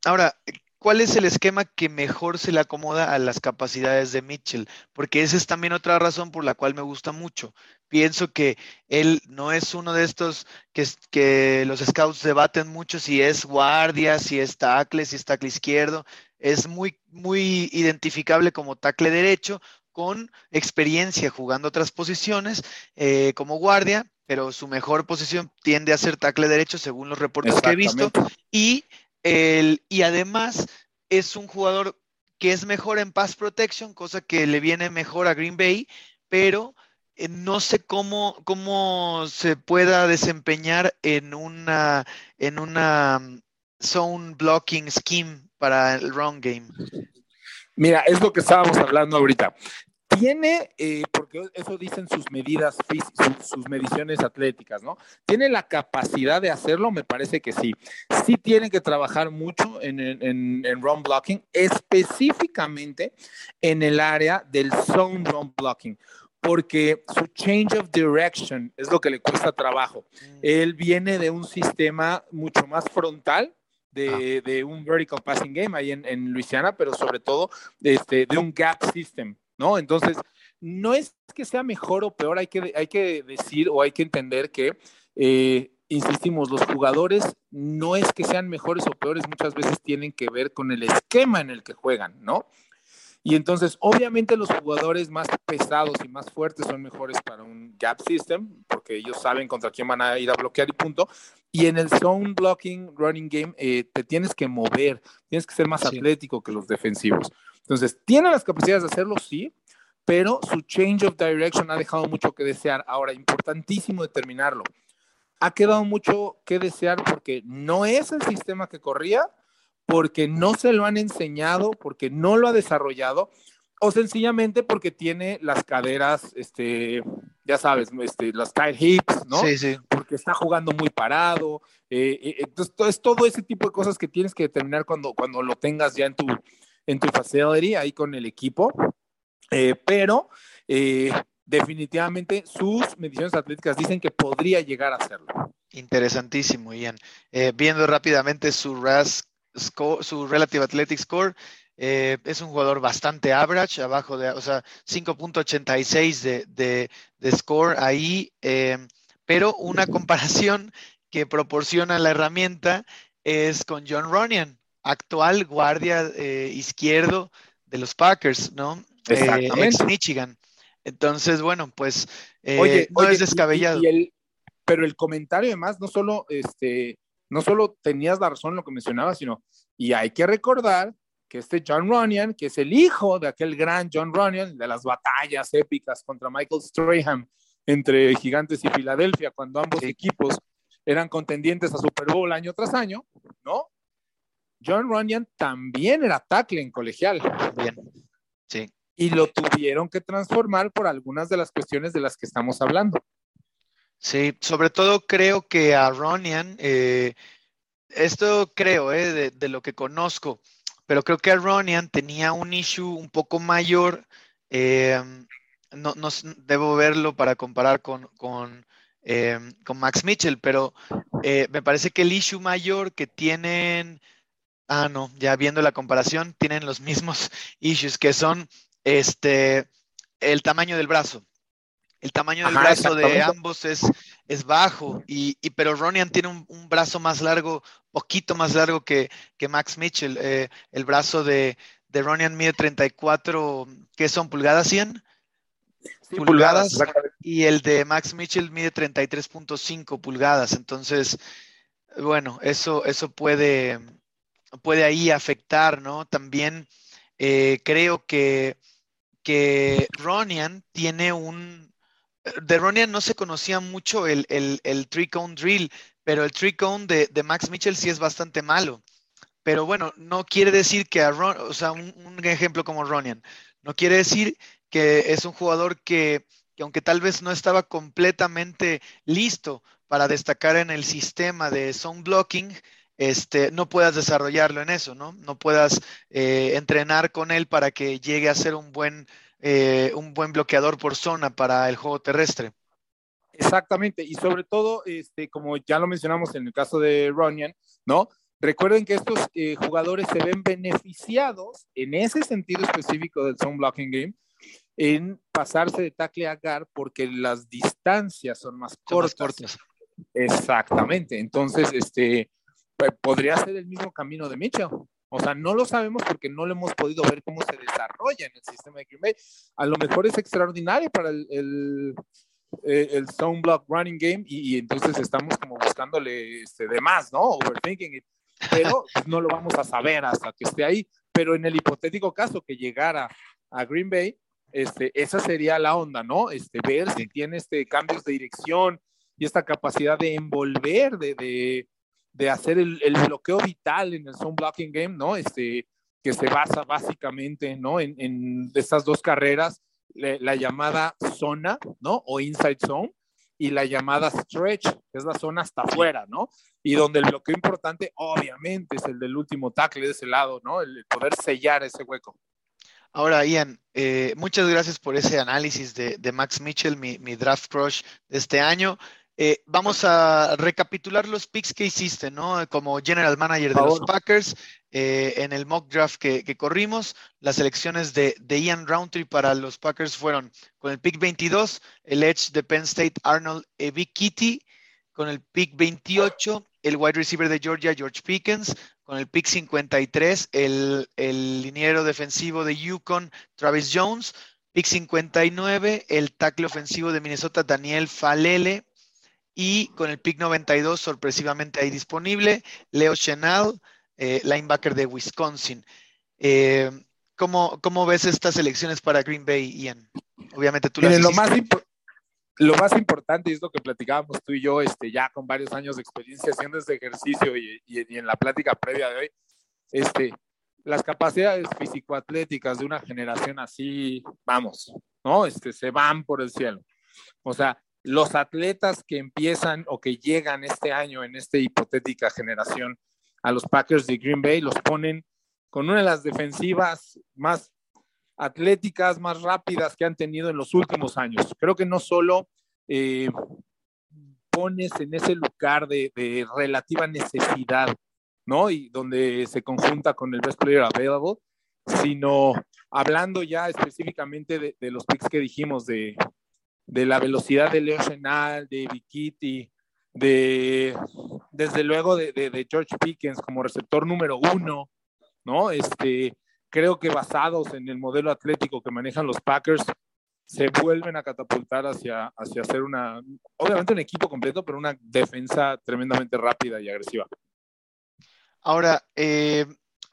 Ahora, ¿cuál es el esquema que mejor se le acomoda a las capacidades de Mitchell? Porque esa es también otra razón por la cual me gusta mucho. Pienso que él no es uno de estos que, que los scouts debaten mucho si es guardia, si es tackle, si es tackle izquierdo. Es muy, muy identificable como tackle derecho con experiencia jugando otras posiciones eh, como guardia, pero su mejor posición tiende a ser tackle derecho según los reportes que he visto. Y el, y además es un jugador que es mejor en pass protection, cosa que le viene mejor a Green Bay, pero eh, no sé cómo, cómo se pueda desempeñar en una, en una mm, zone blocking scheme para el run game. Mira, es lo que estábamos hablando ahorita tiene, eh, porque eso dicen sus medidas, sus, sus, mediciones atléticas, ¿no? ¿Tiene la capacidad de hacerlo? Me parece que sí. Sí tiene que trabajar mucho en, en, en run blocking, específicamente en el área del zone run blocking porque su change of direction es lo que le cuesta trabajo. Mm. Él viene de un sistema mucho más frontal, de, ah. de, un vertical passing game ahí en, en Luisiana, pero sobre todo este, de un gap system. ¿No? Entonces, no es que sea mejor o peor, hay que, hay que decir o hay que entender que, eh, insistimos, los jugadores no es que sean mejores o peores, muchas veces tienen que ver con el esquema en el que juegan, ¿no? Y entonces, obviamente los jugadores más pesados y más fuertes son mejores para un gap system, porque ellos saben contra quién van a ir a bloquear y punto. Y en el zone blocking running game, eh, te tienes que mover, tienes que ser más atlético que los defensivos. Entonces, ¿tiene las capacidades de hacerlo? Sí, pero su change of direction ha dejado mucho que desear. Ahora, importantísimo determinarlo. Ha quedado mucho que desear porque no es el sistema que corría, porque no se lo han enseñado, porque no lo ha desarrollado, o sencillamente porque tiene las caderas, este, ya sabes, este, las tight hips, ¿no? Sí, sí. Porque está jugando muy parado. Eh, eh, entonces, es todo ese tipo de cosas que tienes que determinar cuando, cuando lo tengas ya en tu, en tu facility ahí con el equipo, eh, pero eh, definitivamente sus mediciones atléticas dicen que podría llegar a hacerlo. Interesantísimo, Ian. Eh, viendo rápidamente su RAS score, su Relative Athletic Score, es un jugador bastante average, abajo de, o sea, 5.86 de, de, de, score ahí, pero una comparación que proporciona la herramienta es con John Ronian, actual guardia eh, izquierdo de los Packers, ¿no? Eh, Exactamente. Michigan. Entonces, bueno, pues eh, no es descabellado. pero el comentario además no solo, este, no solo tenías la razón en lo que mencionabas, sino, y hay que recordar que este John Runyon, que es el hijo de aquel gran John Runyon, de las batallas épicas contra Michael Strahan entre Gigantes y Filadelfia, cuando ambos equipos eran contendientes a Super Bowl año tras año, ¿no? John Runyon también era tackle en colegial. Bien, sí. Y lo tuvieron que transformar por algunas de las cuestiones de las que estamos hablando. Sí, sobre todo creo que a Ronian, eh, esto creo, eh, de, lo que conozco, pero creo que a Ronian tenía un issue un poco mayor. Eh, no, no, debo verlo para comparar con, con, con Max Mitchell, pero me parece que el issue mayor que tienen Ah, no, ya viendo la comparación, tienen los mismos issues que son este el tamaño del brazo. El tamaño del brazo de ambos es, es bajo, y, pero Ronian tiene un, brazo más largo, poquito más largo que, que Max Mitchell. Eh, el brazo de, de Ronian mide 34, ¿qué son? ¿Pulgadas 100? pulgadas, y el de Max Mitchell mide 33.5 pulgadas. Entonces, bueno, eso, eso puede, puede ahí afectar, ¿no? También eh, creo que, que Ronian tiene un... De Ronian no se conocía mucho el, el, el three cone drill, pero el three de, de, Max Mitchell sí es bastante malo. Pero bueno, no quiere decir que a Ron, o sea, un, un ejemplo como Ronian, no quiere decir que es un jugador que, que aunque tal vez no estaba completamente listo para destacar en el sistema de sound blocking, este, no puedas desarrollarlo en eso, ¿no? No puedas eh, entrenar con él para que llegue a ser un buen, eh, un buen bloqueador por zona para el juego terrestre. Exactamente, y sobre todo, este, como ya lo mencionamos en el caso de Ronian, ¿no? Recuerden que estos eh, jugadores se ven beneficiados en ese sentido específico del zone blocking game en pasarse de tackle a guard porque las distancias son más cortas. Exactamente. Entonces, este podría ser el mismo camino de Mitchell. O sea, no lo sabemos porque no lo hemos podido ver cómo se desarrolla en el sistema de Green Bay. A lo mejor es extraordinario para el, el, eh, el zone block running game y, entonces estamos como buscándole este, de más, ¿no? Overthinking it. Pero no lo vamos a saber hasta que esté ahí. Pero en el hipotético caso que llegara a Green Bay, este, esa sería la onda, ¿no? Este, ver si tiene este, cambios de dirección y esta capacidad de envolver, de, de, de hacer el, el, bloqueo vital en el zone blocking game, ¿no? Este, que se basa básicamente, ¿no? En, en estas dos carreras, la, la llamada zona, ¿no? O inside zone, y la llamada stretch, que es la zona hasta afuera, ¿no? Y donde el bloqueo importante, obviamente, es el del último tackle de ese lado, ¿no? El poder sellar ese hueco. Ahora, Ian, eh, muchas gracias por ese análisis de, de Max Mitchell, mi, mi, draft crush de este año. Eh, vamos a recapitular los picks que hiciste, ¿no? Como general manager de los Packers, eh, en el mock draft que, que corrimos, las elecciones de, de, Ian Roundtree para los Packers fueron con el pick 22, el Edge de Penn State, Arnold Kitty, con el pick 28, el wide receiver de Georgia, George Pickens, con el pick 53, el, el liniero defensivo de Yukon, Travis Jones, pick 59, el tackle ofensivo de Minnesota, Daniel Falele, y con el pick 92, sorpresivamente ahí disponible, Leo Chenal, eh, linebacker de Wisconsin. Eh, ¿cómo, ¿cómo, ves estas elecciones para Green Bay, Ian? Obviamente tú las lo más, lo más importante es lo que platicábamos tú y yo, este, ya con varios años de experiencia haciendo este ejercicio y, y, y en la plática previa de hoy, este, las capacidades físico-atléticas de una generación así, vamos, ¿no? Este, se van por el cielo. O sea, los atletas que empiezan o que llegan este año en esta hipotética generación a los Packers de Green Bay los ponen con una de las defensivas más atléticas, más rápidas que han tenido en los últimos años. Creo que no solo eh, pones en ese lugar de, relativa necesidad, ¿no? Y donde se conjunta con el best player available, sino hablando ya específicamente de, de los picks que dijimos de, de la velocidad de Leo Chenal, de Vikiti, de desde luego de, de, de, George Pickens como receptor número uno, ¿no? Este, creo que basados en el modelo atlético que manejan los Packers, se vuelven a catapultar hacia, hacia hacer una, obviamente un equipo completo, pero una defensa tremendamente rápida y agresiva. Ahora, eh,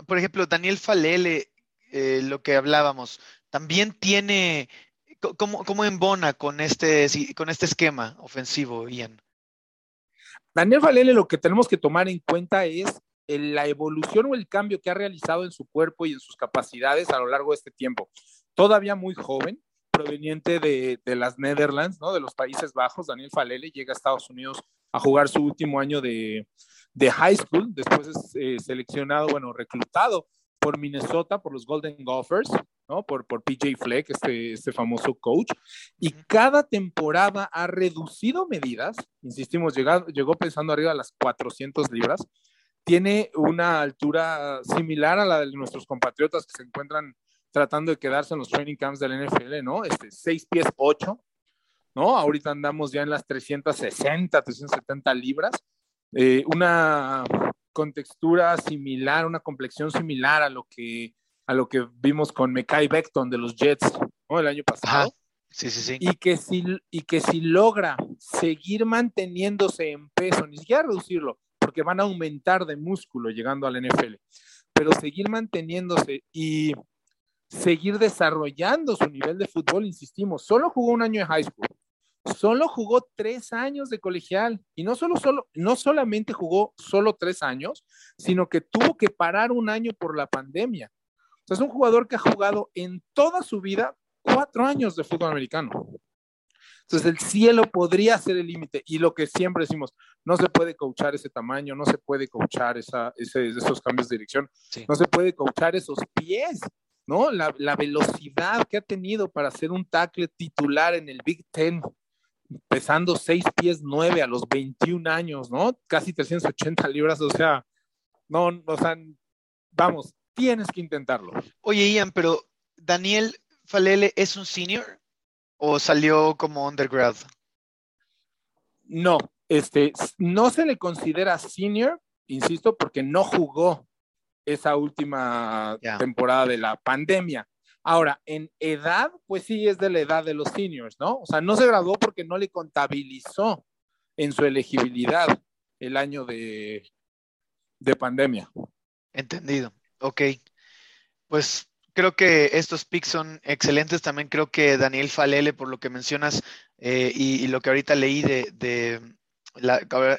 por ejemplo, Daniel Falele, eh, lo que hablábamos, también tiene ¿Cómo, cómo embona con este, con este esquema ofensivo, Ian? Daniel Valele lo que tenemos que tomar en cuenta es la evolución o el cambio que ha realizado en su cuerpo y en sus capacidades a lo largo de este tiempo. Todavía muy joven, proveniente de, de las Netherlands, ¿no? de los Países Bajos, Daniel Falele llega a Estados Unidos a jugar su último año de, de high school, después es eh, seleccionado, bueno, reclutado por Minnesota, por los Golden Gophers, ¿no? Por, por PJ Fleck, este, este famoso coach. Y cada temporada ha reducido medidas, insistimos, llegado, llegó pensando arriba a las 400 libras. Tiene una altura similar a la de nuestros compatriotas que se encuentran tratando de quedarse en los training camps del NFL, ¿no? Este, 6 pies 8, ¿no? Ahorita andamos ya en las 360, 370 libras. Eh, una con textura similar, una complexión similar a lo que, a lo que vimos con Mekai Beckton de los Jets ¿no? el año pasado. Sí, sí, sí. Y que, si, y que si logra seguir manteniéndose en peso, ni siquiera reducirlo, porque van a aumentar de músculo llegando al NFL, pero seguir manteniéndose y seguir desarrollando su nivel de fútbol, insistimos, solo jugó un año de high school, solo jugó tres años de colegial y no, solo, solo, no solamente jugó solo tres años, sino que tuvo que parar un año por la pandemia. Sea, es un jugador que ha jugado en toda su vida cuatro años de fútbol americano. Entonces el cielo podría ser el límite y lo que siempre decimos, no se puede coachar ese tamaño, no se puede coachar esa, esos cambios de dirección, no se puede coachar esos pies, ¿no? La, la, velocidad que ha tenido para ser un tackle titular en el Big Ten, pesando 6 pies 9 a los 21 años, ¿no? Casi 380 libras, o sea, no, o sea, vamos, tienes que intentarlo. Oye, Ian, pero Daniel Falele es un senior o salió como undergrad? No, este, no se le considera senior, insisto, porque no jugó esa última temporada de la pandemia. Ahora, en edad, pues sí es de la edad de los seniors, ¿no? O sea, no se graduó porque no le contabilizó en su elegibilidad el año de, de pandemia. Entendido. Ok. Pues creo que estos picks son excelentes. También creo que Daniel Falele, por lo que mencionas eh, y, lo que ahorita leí de,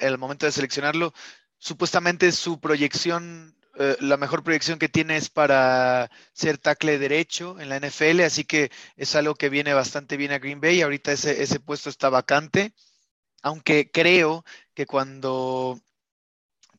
el momento de seleccionarlo, supuestamente su proyección, eh, la mejor proyección que tiene es para ser tackle derecho en la NFL, así que es algo que viene bastante bien a Green Bay. Ahorita ese, ese puesto está vacante, aunque creo que cuando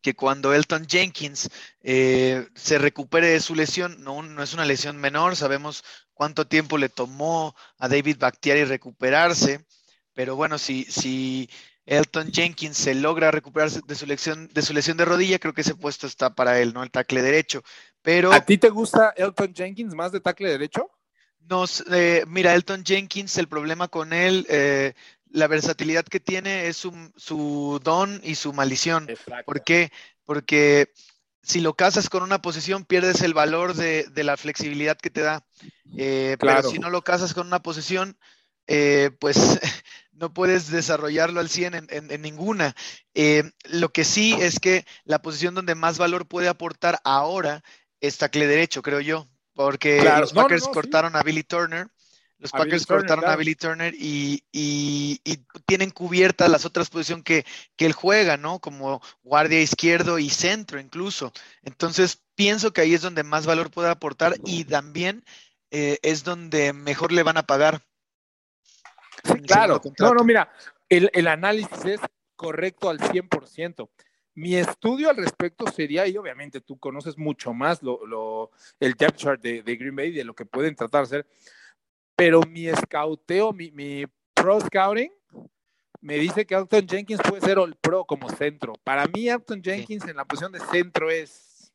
que cuando Elton Jenkins eh, se recupere de su lesión, no, no, es una lesión menor, sabemos cuánto tiempo le tomó a David Bakhtiari recuperarse, pero bueno, si, si Elton Jenkins se logra recuperarse de su, lesión, de su lesión de rodilla, creo que ese puesto está para él, ¿no? El tackle derecho. Pero, ¿A ti te gusta Elton Jenkins más de tackle derecho? No, eh, mira, Elton Jenkins, el problema con él, eh, la versatilidad que tiene es su, don y su maldición. ¿Por qué? Porque si lo casas con una posición, pierdes el valor de, la flexibilidad que te da. Eh, pero si no lo casas con una posición, eh, pues no puedes desarrollarlo al 100 en, ninguna. Eh, lo que sí es que la posición donde más valor puede aportar ahora es tackle derecho, creo yo, porque los Packers cortaron a Billy Turner los Packers cortaron a Billy Turner y, tienen cubiertas las otras posiciones que, él juega, ¿no? Como guardia izquierdo y centro incluso. Entonces, pienso que ahí es donde más valor puede aportar y también eh, es donde mejor le van a pagar. Sí, claro. No, no, mira, el, análisis es correcto al 100%. Mi estudio al respecto sería, y obviamente tú conoces mucho más lo, el depth chart de, de Green Bay, de lo que pueden tratar de hacer pero mi scouteo, mi, mi pro scouting, me dice que Elton Jenkins puede ser el pro como centro. Para mí, Elton Jenkins en la posición de centro es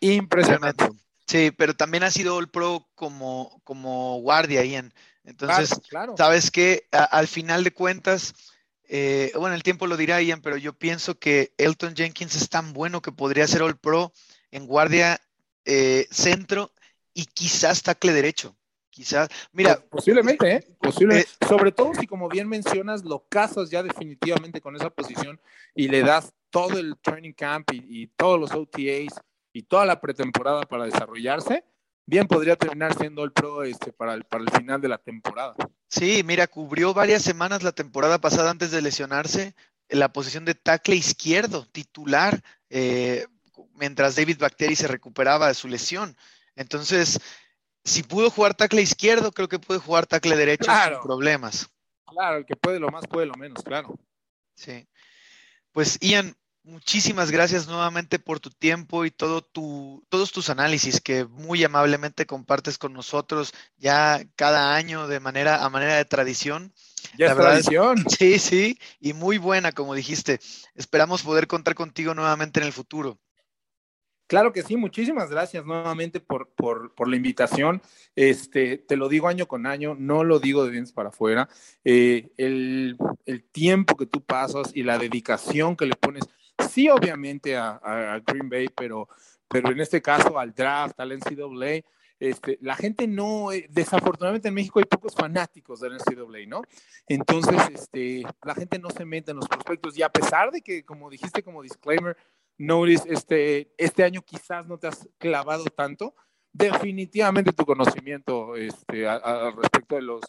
impresionante. Sí, pero también ha sido el pro como, como guardia, Ian. Entonces, sabes que al final de cuentas, eh, bueno, el tiempo lo dirá Ian, pero yo pienso que Elton Jenkins es tan bueno que podría ser All Pro en guardia eh, centro y quizás tackle derecho. Quizás, mira. Posiblemente, ¿eh? Posiblemente. Eh, Sobre todo si, como bien mencionas, lo casas ya definitivamente con esa posición y le das todo el training camp y, todos los OTAs y toda la pretemporada para desarrollarse, bien podría terminar siendo el pro este, para, el, para el final de la temporada. Sí, mira, cubrió varias semanas la temporada pasada antes de lesionarse en la posición de tackle izquierdo, titular, eh, mientras David Bacteri se recuperaba de su lesión. Entonces, si pudo jugar tackle izquierdo, creo que puede jugar tackle derecho sin problemas. Claro, el que puede lo más puede lo menos, claro. Sí. Pues Ian, muchísimas gracias nuevamente por tu tiempo y todo tu, todos tus análisis que muy amablemente compartes con nosotros ya cada año de manera a manera de tradición. Ya es tradición. sí, sí, y muy buena, como dijiste. Esperamos poder contar contigo nuevamente en el futuro. Claro que sí, muchísimas gracias nuevamente por, por, la invitación. Este, te lo digo año con año, no lo digo de dientes para afuera. Eh, el, tiempo que tú pasas y la dedicación que le pones, sí, obviamente a, Green Bay, pero, pero en este caso al draft, al NCAA, este, la gente no, eh, desafortunadamente en México hay pocos fanáticos del NCAA, ¿no? Entonces, este, la gente no se mete en los prospectos y a pesar de que, como dijiste como disclaimer, Notice, este, este año quizás no te has clavado tanto. Definitivamente tu conocimiento este, al respecto de los,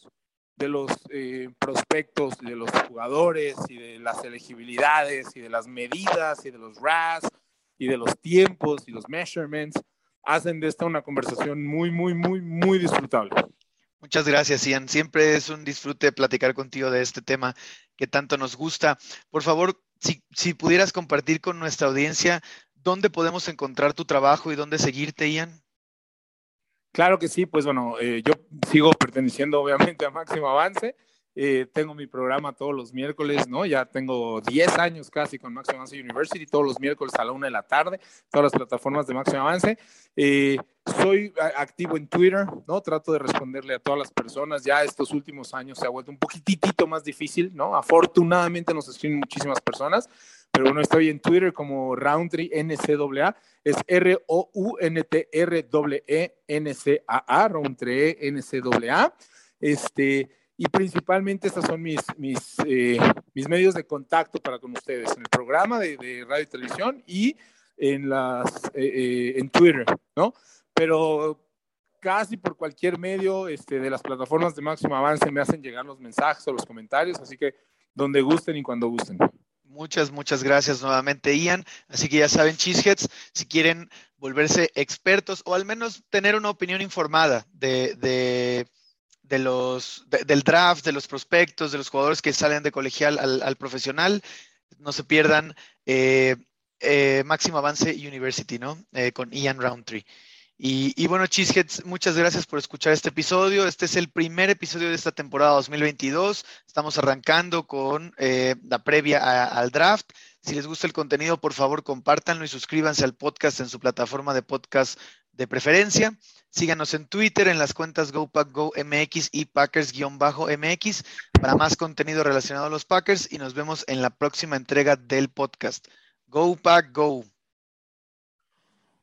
de los eh, prospectos, de los jugadores y de las elegibilidades y de las medidas y de los RAS y de los tiempos y los measurements hacen de esta una conversación muy, muy, muy, muy disfrutable. Muchas gracias, Ian. Siempre es un disfrute platicar contigo de este tema que tanto nos gusta. Por favor, si, si pudieras compartir con nuestra audiencia dónde podemos encontrar tu trabajo y dónde seguirte, Ian. Claro que sí, pues bueno, eh, yo sigo perteneciendo obviamente a Máximo Avance. Eh, tengo mi programa todos los miércoles, ¿no? Ya tengo 10 años casi con Máximo Avance University, todos los miércoles a la una de la tarde, todas las plataformas de Máximo Avance. Eh, soy activo en Twitter, ¿no? Trato de responderle a todas las personas. Ya estos últimos años se ha vuelto un poquitito más difícil, ¿no? Afortunadamente nos escriben muchísimas personas, pero bueno, estoy en Twitter como Roundtree NCAA, es R-O-U-N-T-R-E-N-C-A-A, Roundtree NCAA. Este, y principalmente estos son mis, mis, eh, mis medios de contacto para con ustedes, en el programa de, de radio y televisión y en, las, eh, eh, en Twitter, ¿no? Pero casi por cualquier medio este, de las plataformas de máximo avance me hacen llegar los mensajes o los comentarios, así que donde gusten y cuando gusten. Muchas, muchas gracias nuevamente, Ian. Así que ya saben, Cheeseheads, si quieren volverse expertos o al menos tener una opinión informada de, de de los, del draft, de los prospectos, de los jugadores que salen de colegial al, profesional. No se pierdan eh, eh, Máximo Avance University, ¿no? Eh, con Ian Roundtree. Y, y, bueno, Cheeseheads, muchas gracias por escuchar este episodio. Este es el primer episodio de esta temporada 2022. Estamos arrancando con la previa al draft. Si les gusta el contenido, por favor, compártanlo y suscríbanse al podcast en su plataforma de podcast de preferencia. Síganos en Twitter en las cuentas GoPackGoMX y Packers-MX para más contenido relacionado a los Packers y nos vemos en la próxima entrega del podcast. Go Pack Go.